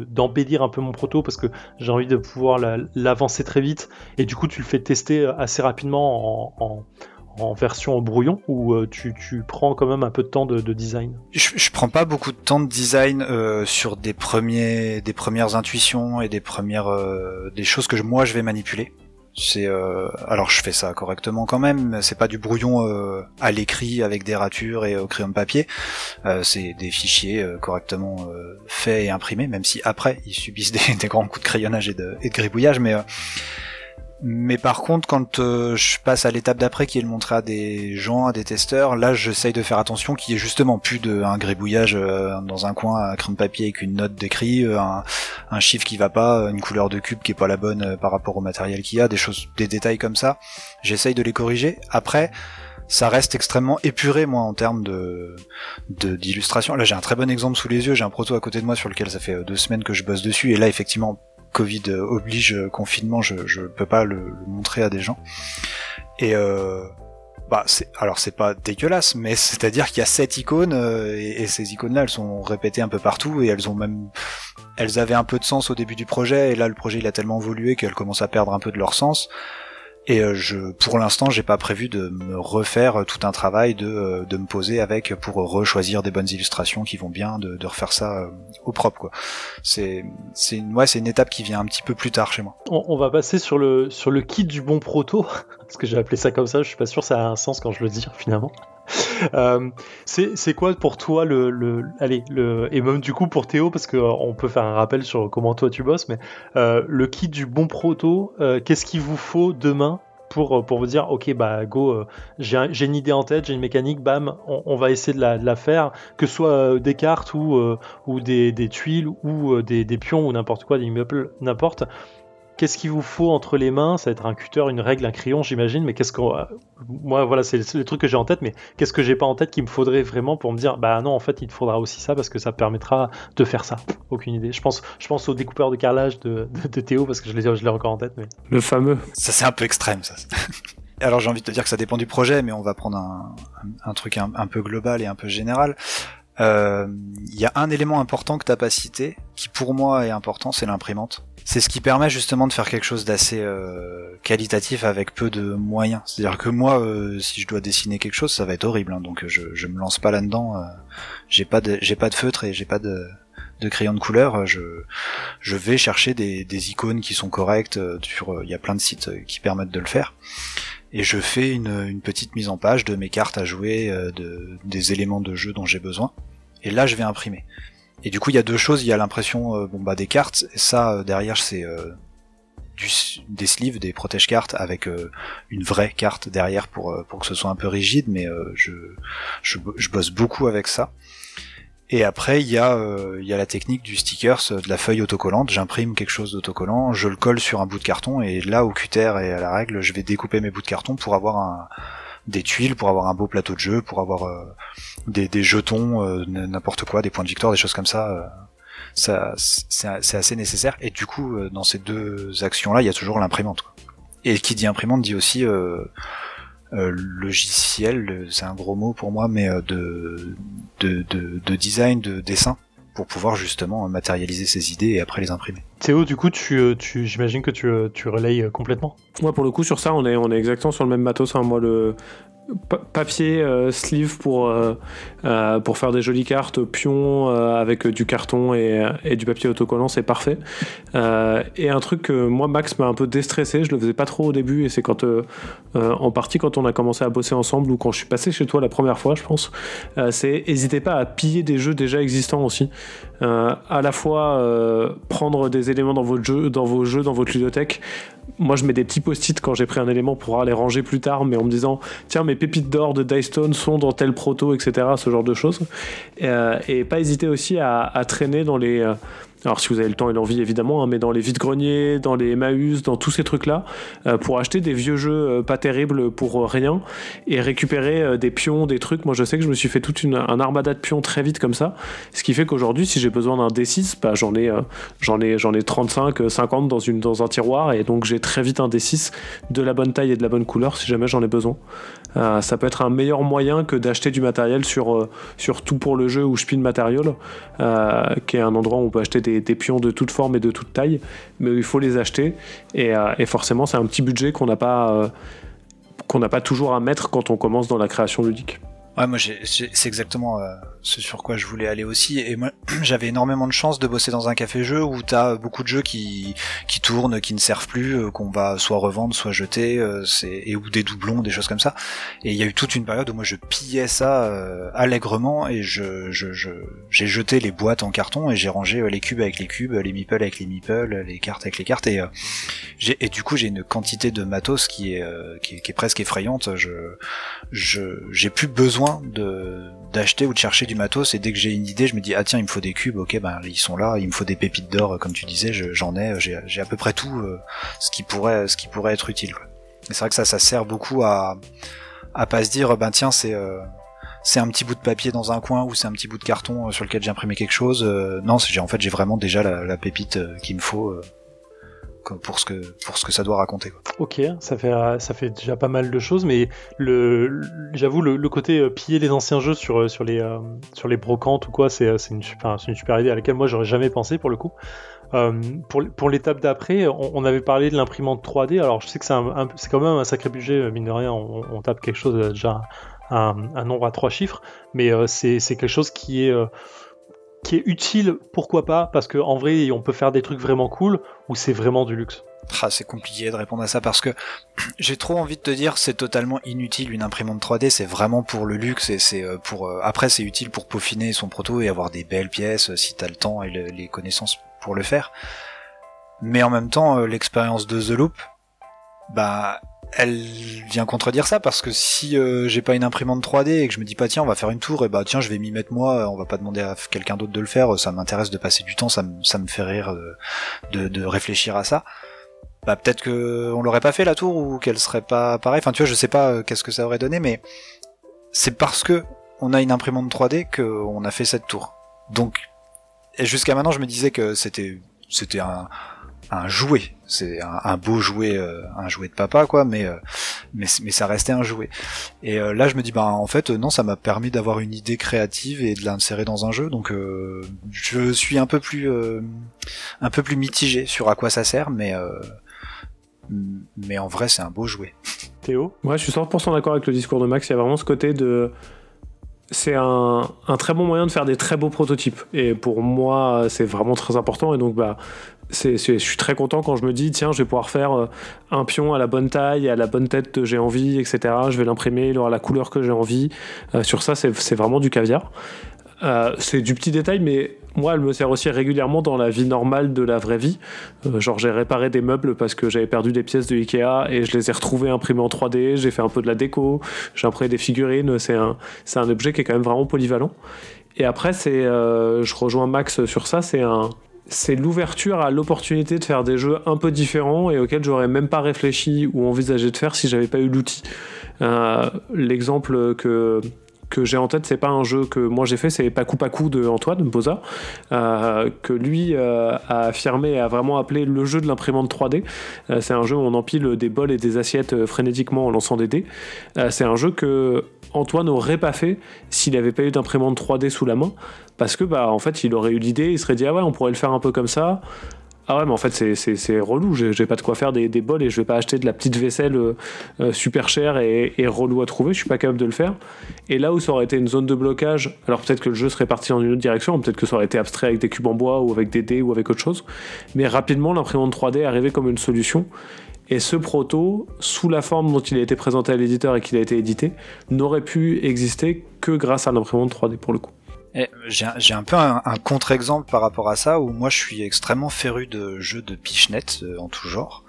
d'embellir un peu mon proto parce que j'ai envie de pouvoir l'avancer très vite et du coup tu le fais tester assez rapidement en en version brouillon ou euh, tu, tu, prends quand même un peu de temps de, de design? Je, je, prends pas beaucoup de temps de design euh, sur des premiers des premières intuitions et des premières euh, des choses que moi je vais manipuler. C'est alors je fais ça correctement quand même c'est pas du brouillon à l'écrit avec des ratures et au crayon de papier. C'est des fichiers correctement faits et imprimés même si après ils subissent des, grands coups de crayonnage et de, et de gribouillage mais mais par contre, quand euh, je passe à l'étape d'après, qui est le montrer à des gens, à des testeurs, là, j'essaye de faire attention qu'il y ait justement plus de un gribouillage euh, dans un coin à crayon papier avec une note d'écrit, euh, un, chiffre qui va pas, une couleur de cube qui est pas la bonne par rapport au matériel qu'il y a, des choses, des détails comme ça. J'essaye de les corriger. Après, ça reste extrêmement épuré moi en termes de d'illustration. Là j'ai un très bon exemple sous les yeux, j'ai un proto à côté de moi sur lequel ça fait deux semaines que je bosse dessus et là effectivement Covid oblige euh, confinement, je, je peux pas le, montrer à des gens. Et euh, bah c'est alors c'est pas dégueulasse, mais c'est-à-dire qu'il y a sept icônes euh, et, ces icônes-là, elles sont répétées un peu partout et elles ont même elles avaient un peu de sens au début du projet et là le projet il a tellement évolué qu'elles commencent à perdre un peu de leur sens. Et euh, je, pour l'instant, j'ai pas prévu de me refaire tout un travail de, euh, de me poser avec pour rechoisir des bonnes illustrations qui vont bien, de, de refaire ça euh, au propre. Quoi. C'est, c'est une, ouais, c'est une étape qui vient un petit peu plus tard chez moi. On, on va passer sur le, sur le kit du bon proto, parce que j'ai appelé ça comme ça. Je suis pas sûr que ça a un sens quand je le dis finalement. Euh, c'est quoi pour toi le, et même du coup pour Théo parce que on peut faire un rappel sur comment toi tu bosses mais euh, le kit du bon proto euh, qu'est-ce qu'il vous faut demain pour, vous dire ok bah go j'ai une idée en tête j'ai une mécanique bam on, va essayer de la, faire que ce soit des cartes ou, des, tuiles ou des, des pions ou n'importe quoi des immeubles n'importe qu'est-ce qu'il vous faut entre les mains? Ça va être un cutter, une règle, un crayon, j'imagine. Mais qu'est-ce que moi, voilà, c'est le truc que j'ai en tête. Mais qu'est-ce que j'ai pas en tête qu'il me faudrait vraiment pour me dire, bah non, en fait, il te faudra aussi ça parce que ça permettra de faire ça. Aucune idée. Je pense, je pense au découpeur de carrelage de, de, Théo parce que je l'ai, je l'ai encore en tête. Mais... Le fameux. Ça c'est un peu extrême, ça. Alors j'ai envie de te dire que ça dépend du projet, mais on va prendre un, un, truc un, peu global et un peu général. Il euh, y a un élément important que t'as pas cité, qui pour moi est important, c'est l'imprimante c'est ce qui permet justement de faire quelque chose d'assez euh, qualitatif avec peu de moyens. C'est-à-dire que moi, euh, si je dois dessiner quelque chose, ça va être horrible. Hein, donc je, je me lance pas là-dedans. Euh, j'ai pas de j'ai pas de feutre et j'ai pas de, de crayon de couleur. Je je vais chercher des, des icônes qui sont correctes. Il y a plein de sites qui permettent de le faire. Et je fais une, une petite mise en page de mes cartes à jouer, de, des éléments de jeu dont j'ai besoin. Et là, je vais imprimer. Et du coup, il y a deux choses. Il y a l'impression euh, bon bah des cartes. Et ça euh, derrière, c'est euh, des sleeves, des protège cartes avec une vraie carte derrière pour pour que ce soit un peu rigide. Mais je, je, je bosse beaucoup avec ça. Et après, il y, a, euh, y a la technique du stickers, euh, de la feuille autocollante. J'imprime quelque chose d'autocollant, je le colle sur un bout de carton, et là, au cutter et à la règle, je vais découper mes bouts de carton pour avoir un, des tuiles, pour avoir un beau plateau de jeu, pour avoir euh, des, des, jetons, n'importe quoi, des points de victoire, des choses comme ça. ça c'est assez nécessaire. Et du coup, dans ces deux actions-là, il y a toujours l'imprimante. Et qui dit imprimante dit aussi euh, logiciel, c'est un gros mot pour moi, mais euh, de, de, de, design, de dessin, pour pouvoir justement matérialiser ses idées et après les imprimer. Théo, du coup, tu, euh, tu j'imagine que tu, tu relayes complètement? Moi, pour le coup, sur ça, on est, on est exactement sur le même matos. Hein. Moi, le, papier euh, sleeve pour, euh, euh, pour faire des jolies cartes, pions avec du carton et, et, du papier autocollant, c'est parfait. et un truc que moi, Max m'a un peu déstressé, je le faisais pas trop au début, et c'est quand, en partie quand on a commencé à bosser ensemble ou quand je suis passé chez toi la première fois, je pense, c'est n'hésitez pas à piller des jeux déjà existants aussi. à la fois prendre des éléments dans votre jeu, dans vos jeux, dans votre ludothèque, moi je mets des petits post-it quand j'ai pris un élément pour aller ranger plus tard, mais en me disant tiens mes pépites d'or de Dystone sont tel proto, etc. Ce genre de choses. Euh, et pas hésiter aussi à, traîner dans les, euh, alors si vous avez le temps et l'envie évidemment, hein, mais dans les vides-greniers, dans les Emmaüs, dans tous ces trucs-là, euh, pour acheter des vieux jeux euh, pas terribles pour euh, rien et récupérer des pions, des trucs. Moi je sais que je me suis fait toute une, un armada de pions très vite comme ça, ce qui fait qu'aujourd'hui si j'ai besoin d'un D6, bah, j'en ai, j'en ai, ai 35, 50 dans, un tiroir et donc j'ai très vite un D6 de la bonne taille et de la bonne couleur si jamais j'en ai besoin. ça peut être un meilleur moyen que d'acheter du matériel sur, sur tout pour le jeu ou Spin Material, qui est un endroit où on peut acheter des des, pions de toute forme et de toute taille, mais il faut les acheter. Et, euh, forcément, c'est un petit budget qu'on n'a pas, euh, qu'on n'a pas toujours à mettre quand on commence dans la création ludique. Ouais, moi, c'est exactement euh, ce sur quoi je voulais aller aussi. Et moi, j'avais énormément de chance de bosser dans un café-jeu où t'as beaucoup de jeux qui, qui tournent, qui ne servent plus, euh, qu'on va soit revendre, soit jeter, euh, et ou des doublons, des choses comme ça. Et il y a eu toute une période où moi je pillais ça allègrement et je, j'ai jeté les boîtes en carton et j'ai rangé les cubes avec les cubes, les meeples avec les meeples, les cartes avec les cartes. Et, j'ai, et du coup, j'ai une quantité de matos qui est, qui est presque effrayante. Je, je, j'ai plus besoin de d'acheter ou de chercher du matos et dès que j'ai une idée je me dis ah tiens il me faut des cubes ok ben ils sont là il me faut des pépites d'or comme tu disais j'en ai j'ai à peu près tout euh, ce qui pourrait ce qui pourrait être utile et c'est vrai que ça ça sert beaucoup à à pas se dire ben tiens c'est euh, c'est un petit bout de papier dans un coin ou c'est un petit bout de carton euh, sur lequel j'ai imprimé quelque chose non j'ai en fait j'ai vraiment déjà la, la pépite qu'il me faut pour ce que pour ce que ça doit raconter. Ok, ça fait ça fait déjà pas mal de choses, mais j'avoue le, côté euh, piller les anciens jeux sur euh, sur les euh, sur les brocantes ou quoi, c'est une super une super idée à laquelle moi j'aurais jamais pensé pour le coup. pour, pour l'étape d'après, on, avait parlé de l'imprimante 3D. Alors je sais que c'est c'est quand même un sacré budget, mine de rien, on, tape quelque chose déjà un, un, nombre à trois chiffres, mais c'est quelque chose qui est qui est utile, pourquoi pas, parce qu'en vrai, on peut faire des trucs vraiment cool, ou c'est vraiment du luxe. Ah, c'est compliqué de répondre à ça parce que j'ai trop envie de te dire c'est totalement inutile une imprimante 3D, c'est vraiment pour le luxe et c'est euh, pour euh, après c'est utile pour peaufiner son proto et avoir des belles pièces euh, si t'as le temps et les connaissances pour le faire. Mais en même temps l'expérience de The Loop, bah elle vient contredire ça parce que si euh, j'ai pas une imprimante 3D et que je me dis pas tiens on va faire une tour et bah tiens je vais m'y mettre moi on va pas demander à quelqu'un d'autre de le faire ça m'intéresse de passer du temps ça me, ça me fait rire de, de, réfléchir à ça. Bah peut-être que on l'aurait pas fait la tour ou qu'elle serait pas pareil enfin tu vois je sais pas euh, qu'est-ce que ça aurait donné mais c'est parce que on a une imprimante 3D qu'on a fait cette tour. Donc et jusqu'à maintenant je me disais que c'était c'était un un jouet. C'est un, beau jouet, euh, un jouet de papa, quoi, mais, euh, mais, mais ça restait un jouet. Et euh, là, je me dis, bah en fait, non, ça m'a permis d'avoir une idée créative et de l'insérer dans un jeu. Donc, je suis un peu plus, un peu plus mitigé sur à quoi ça sert, mais, mais en vrai, c'est un beau jouet. Théo? Ouais, je suis 100% d'accord avec le discours de Max. Il y a vraiment ce côté de c'est un, un, très bon moyen de faire des très beaux prototypes. Et pour moi, c'est vraiment très important. Et donc, bah, je suis très content quand je me dis, tiens, je vais pouvoir faire euh, un pion à la bonne taille, à la bonne tête que j'ai envie, etc. Je vais l'imprimer, il aura la couleur que j'ai envie. Euh, sur ça, c'est, vraiment du caviar. Euh, c'est du petit détail, mais moi, elle me sert aussi régulièrement dans la vie normale de la vraie vie. genre, j'ai réparé des meubles parce que j'avais perdu des pièces de Ikea et je les ai retrouvées imprimées en 3D. J'ai fait un peu de la déco, j'ai imprimé des figurines. C'est un, un objet qui est quand même vraiment polyvalent. Et après, c'est, je rejoins Max sur ça, c'est un, c'est l'ouverture à l'opportunité de faire des jeux un peu différents et auxquels j'aurais même pas réfléchi ou envisagé de faire si j'avais pas eu l'outil. Euh, l'exemple que que j'ai en tête, c'est pas un jeu que moi j'ai fait, c'est Paku Paku de Antoine Boza, euh, que lui euh, a affirmé a vraiment appelé le jeu de l'imprimante 3D. Euh, c'est un jeu où on empile des bols et des assiettes frénétiquement en lançant des dés. C'est un jeu que Antoine n'aurait pas fait s'il n'avait pas eu d'imprimante 3D sous la main, parce que bah en fait il aurait eu l'idée, il serait dit ah ouais on pourrait le faire un peu comme ça. Ah ouais, mais en fait, c'est- relou. J'ai j'ai pas de quoi faire des, des bols et je vais pas acheter de la petite vaisselle euh, euh, super chère et, et relou à trouver. Je suis pas capable de le faire. Et là où ça aurait été une zone de blocage, alors peut-être que le jeu serait parti dans une autre direction, peut-être que ça aurait été abstrait avec des cubes en bois ou avec des dés ou avec autre chose. Mais rapidement, l'imprimante 3D est arrivée comme une solution. Et ce proto, sous la forme dont il a été présenté à l'éditeur et qu'il a été édité, n'aurait pu exister que grâce à l'imprimante 3D pour le coup. J'ai un- peu un, contre-exemple par rapport à ça, où moi je suis extrêmement féru de jeux de Pichnet euh, en tout genre.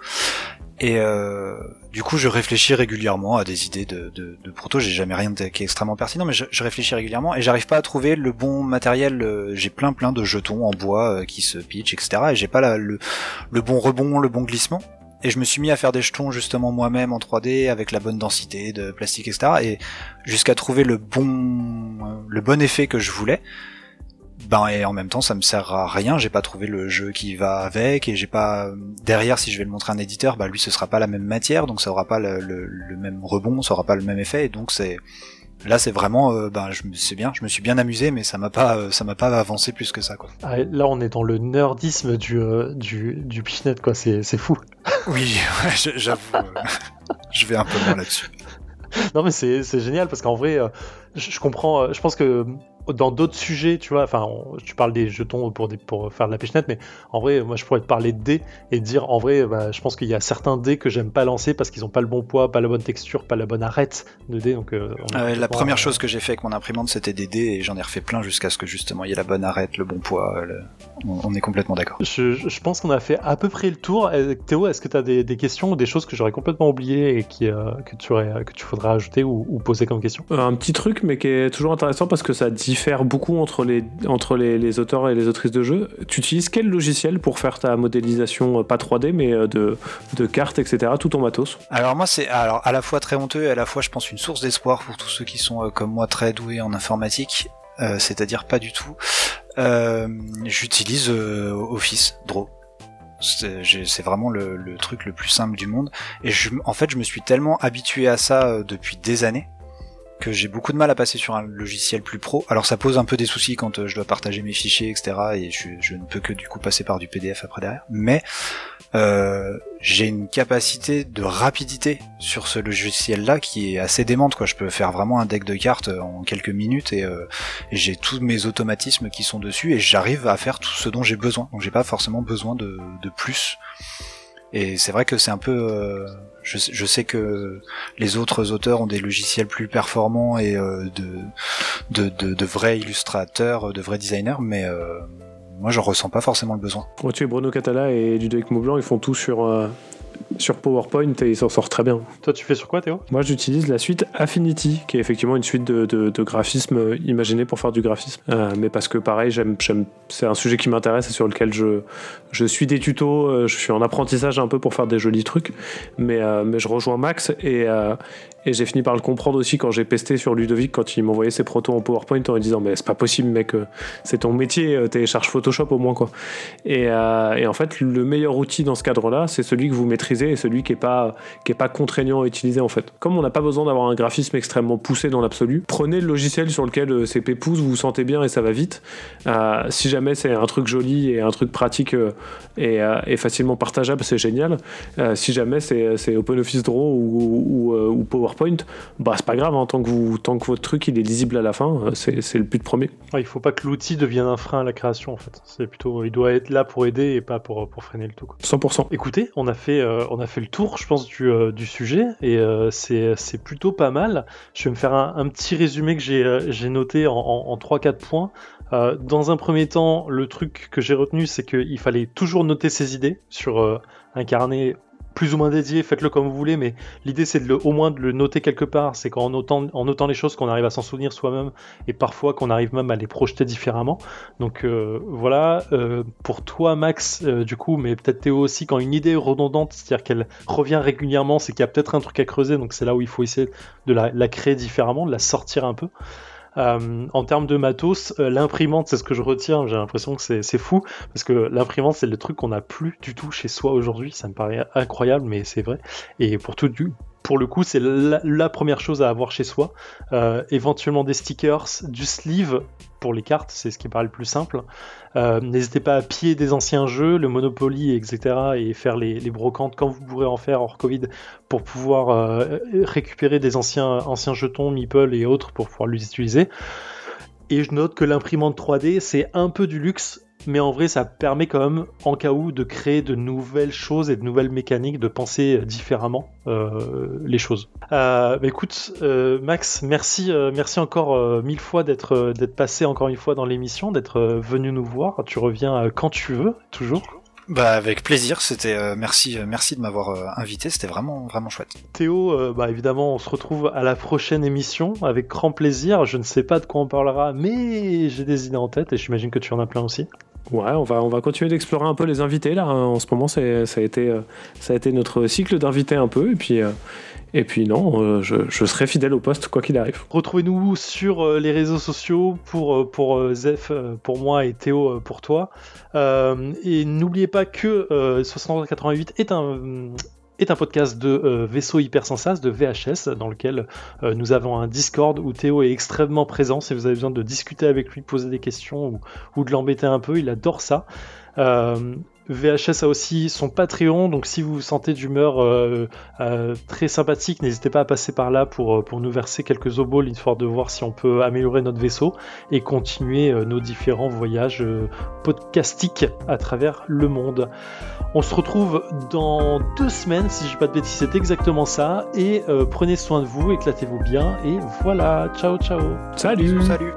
Et euh, du coup, je réfléchis régulièrement à des idées de, de, de proto. J'ai jamais rien qui est extrêmement pertinent, mais je, réfléchis régulièrement et j'arrive pas à trouver le bon matériel. euh, J'ai plein plein de jetons en bois qui se pitchent, etc. Et j'ai pas le bon rebond, le bon glissement. Et je me suis mis à faire des jetons justement moi-même en 3D avec la bonne densité de plastique, etc. Et jusqu'à trouver le bon, euh, le bon effet que je voulais. Ben et en même temps ça me sert à rien, j'ai pas trouvé le jeu qui va avec et j'ai pas derrière si je vais le montrer à un éditeur, bah lui ce sera pas la même matière donc ça aura pas le, le- le même rebond, ça aura pas le même effet et donc c'est là c'est vraiment euh, ben je me bien, je me suis bien amusé mais ça m'a pas euh, ça m'a pas avancé plus que ça quoi. Ah, là, on est dans le nerdisme du, euh, du, du Pichnet, quoi. C'est c'est fou. Oui, ouais, j'avoue euh, je vais un peu loin là-dessus. Non, mais c'est c'est génial parce qu'en vrai, euh, je, je comprends. je pense que dans d'autres sujets, tu vois, enfin, on- tu parles des jetons pour, des, pour faire de la pêche-nette, mais en vrai, moi, je pourrais te parler de dés et dire, en vrai, bah, je pense qu'il y a certains dés que j'aime pas lancer parce qu'ils ont pas le bon poids, pas la bonne texture, pas la bonne arête de dés. Donc, euh, Euh, la première euh, chose que j'ai fait avec mon imprimante c'était des dés et j'en ai refait plein jusqu'à ce que justement il y ait la bonne arête, le bon poids. le- On, on est complètement d'accord. Je, pense qu'on a fait à peu près le tour. Euh, Théo, est-ce que tu as des, des questions ou des choses que j'aurais complètement oubliées et qui, euh, que, tu aurais, que tu faudrais ajouter ou, ou poser comme question? Euh, Un petit truc, mais qui est toujours intéressant parce que ça diffère beaucoup entre les, entre les, auteurs et les autrices de jeux. Tu utilises quel logiciel pour faire ta modélisation, euh, pas 3D, mais euh, de, de cartes, etc., tout ton matos? Alors moi c'est alors à la fois très honteux et à la fois je pense une source d'espoir pour tous ceux qui sont euh, comme moi très doués en informatique, c'est-à-dire pas du tout. J'utilise Office Draw. C'est vraiment le, le truc le plus simple du monde et je, en fait je me suis tellement habitué à ça depuis des années que j'ai beaucoup de mal à passer sur un logiciel plus pro. Alors ça pose un peu des soucis quand euh, je dois partager mes fichiers, etc. Et je, ne peux que du coup passer par du PDF après derrière. Mais euh, j'ai une capacité de rapidité sur ce logiciel-là qui est assez démente. Quoi. Je peux faire vraiment un deck de cartes en quelques minutes et, euh, et j'ai tous mes automatismes qui sont dessus et j'arrive à faire tout ce dont j'ai besoin. Donc j'ai pas forcément besoin de, de plus. Et c'est vrai que c'est un peu... euh, je, sais- je sais que les autres auteurs ont des logiciels plus performants et euh, de, de, vrais illustrateurs, de vrais designers, mais euh, moi j'en ressens pas forcément le besoin. Tu es Bruno Catala et Ludovic Maublanc, ils font tout sur, euh, sur PowerPoint et ils s'en sortent très bien. Toi, tu fais sur quoi, Théo? Moi, j'utilise la suite Affinity, qui est effectivement une suite de, de, de graphismes imaginés pour faire du graphisme. Euh, mais parce que, pareil, j'aime, j'aime, c'est un sujet qui m'intéresse et sur lequel je, je suis des tutos, euh, je suis en apprentissage un peu pour faire des jolis trucs. Mais, euh, mais je rejoins Max et, euh, et j'ai fini par le comprendre aussi quand j'ai pesté sur Ludovic, quand il m'envoyait ses protos en PowerPoint en lui disant Mais c'est pas possible, mec, euh, c'est ton métier, euh, télécharge Photoshop au moins, quoi. Et, euh, et en fait, le meilleur outil dans ce cadre-là, c'est celui que vous maîtrisez et celui qui est pas, pas contraignant à utiliser en fait. Comme on n'a pas besoin d'avoir un graphisme extrêmement poussé dans l'absolu, prenez le logiciel sur lequel c'est pépouze, vous vous sentez bien et ça va vite. Si jamais c'est un truc joli et un truc pratique et, facilement partageable, c'est génial. Si jamais c'est OpenOffice Draw ou, ou PowerPoint, bah c'est pas grave, hein, tant, que vous, tant que votre truc il est lisible à la fin, euh, c'est le but premier. Ouais, Il faut pas que l'outil devienne un frein à la création, en fait. C'est plutôt, il doit être là pour aider et pas pour, pour freiner le tout. quoi. 100%. Écoutez, on a fait, euh, on a fait le tour, je pense, du, euh, du sujet et euh, c'est plutôt pas mal. Je vais me faire un, un petit résumé que j'ai j'ai noté en, en, en 3-4 points. Euh, dans un premier temps, le truc que j'ai retenu, c'est qu'il fallait toujours noter ses idées sur euh, un carnet plus ou moins dédié, faites-le comme vous voulez, mais l'idée c'est de le, au moins de le noter quelque part. C'est qu'en notant, en notant les choses qu'on arrive à s'en souvenir soi-même et parfois qu'on arrive même à les projeter différemment. Donc euh, voilà, euh, pour toi Max, euh, du coup, mais peut-être Théo aussi, quand une idée est redondante, c'est-à-dire qu'elle revient régulièrement, c'est qu'il y a peut-être un truc à creuser, donc c'est là où il faut essayer de la, la créer différemment, de la sortir un peu. Euh, en termes de matos, euh, l'imprimante, c'est ce que je retiens. J'ai l'impression que c'est fou parce que l'imprimante, c'est le truc qu'on n'a plus du tout chez soi aujourd'hui. Ça me paraît incroyable, mais c'est vrai. Et pour tout, du, pour le coup, c'est la, première chose à avoir chez soi. Euh, éventuellement des stickers, du sleeve pour les cartes, c'est ce qui paraît le plus simple. Euh, n'hésitez pas à piller des anciens jeux, le Monopoly, etc. et faire les, brocantes quand vous pourrez en faire hors Covid pour pouvoir euh, récupérer des anciens, anciens jetons, Meeple et autres pour pouvoir les utiliser. Et je note que l'imprimante 3D, c'est un peu du luxe mais en vrai ça permet quand même en cas où de créer de nouvelles choses et de nouvelles mécaniques, de penser différemment euh, les choses. Euh, bah écoute euh, Max, merci, merci encore mille fois d'être d'être passé encore une fois dans l'émission, d'être venu nous voir. Tu reviens quand tu veux, toujours. Bah avec plaisir, c'était euh, merci euh, merci de m'avoir euh, invité, c'était vraiment vraiment chouette. Théo, bah évidemment, on se retrouve à la prochaine émission avec grand plaisir. Je ne sais pas de quoi on parlera, mais j'ai des idées en tête et j'imagine que tu en as plein aussi. Ouais, on va, on va continuer d'explorer un peu les invités là. En ce moment, ça a été, ça a été notre cycle d'invités un peu. Et puis, et puis non, euh, je, serai fidèle au poste quoi qu'il arrive. Retrouvez-nous sur euh, les réseaux sociaux pour, euh, pour Zef, pour moi et Théo pour toi. et n'oubliez pas que 6388 est un est un podcast de Vaisseau Hypersensas, de VHS, dans lequel nous avons un Discord où Théo est extrêmement présent. Si vous avez besoin de discuter avec lui, poser des questions ou, ou de l'embêter un peu, il adore ça. VHS a aussi son Patreon, donc si vous vous sentez d'humeur euh, euh, très sympathique, n'hésitez pas à passer par là pour, euh, pour nous verser quelques oboles, histoire de voir si on peut améliorer notre vaisseau et continuer nos différents voyages podcastiques à travers le monde. On se retrouve dans deux semaines, si je dis pas de bêtises, c'est exactement ça, et prenez soin de vous, éclatez-vous bien, et voilà, ciao ciao. Salut. Salut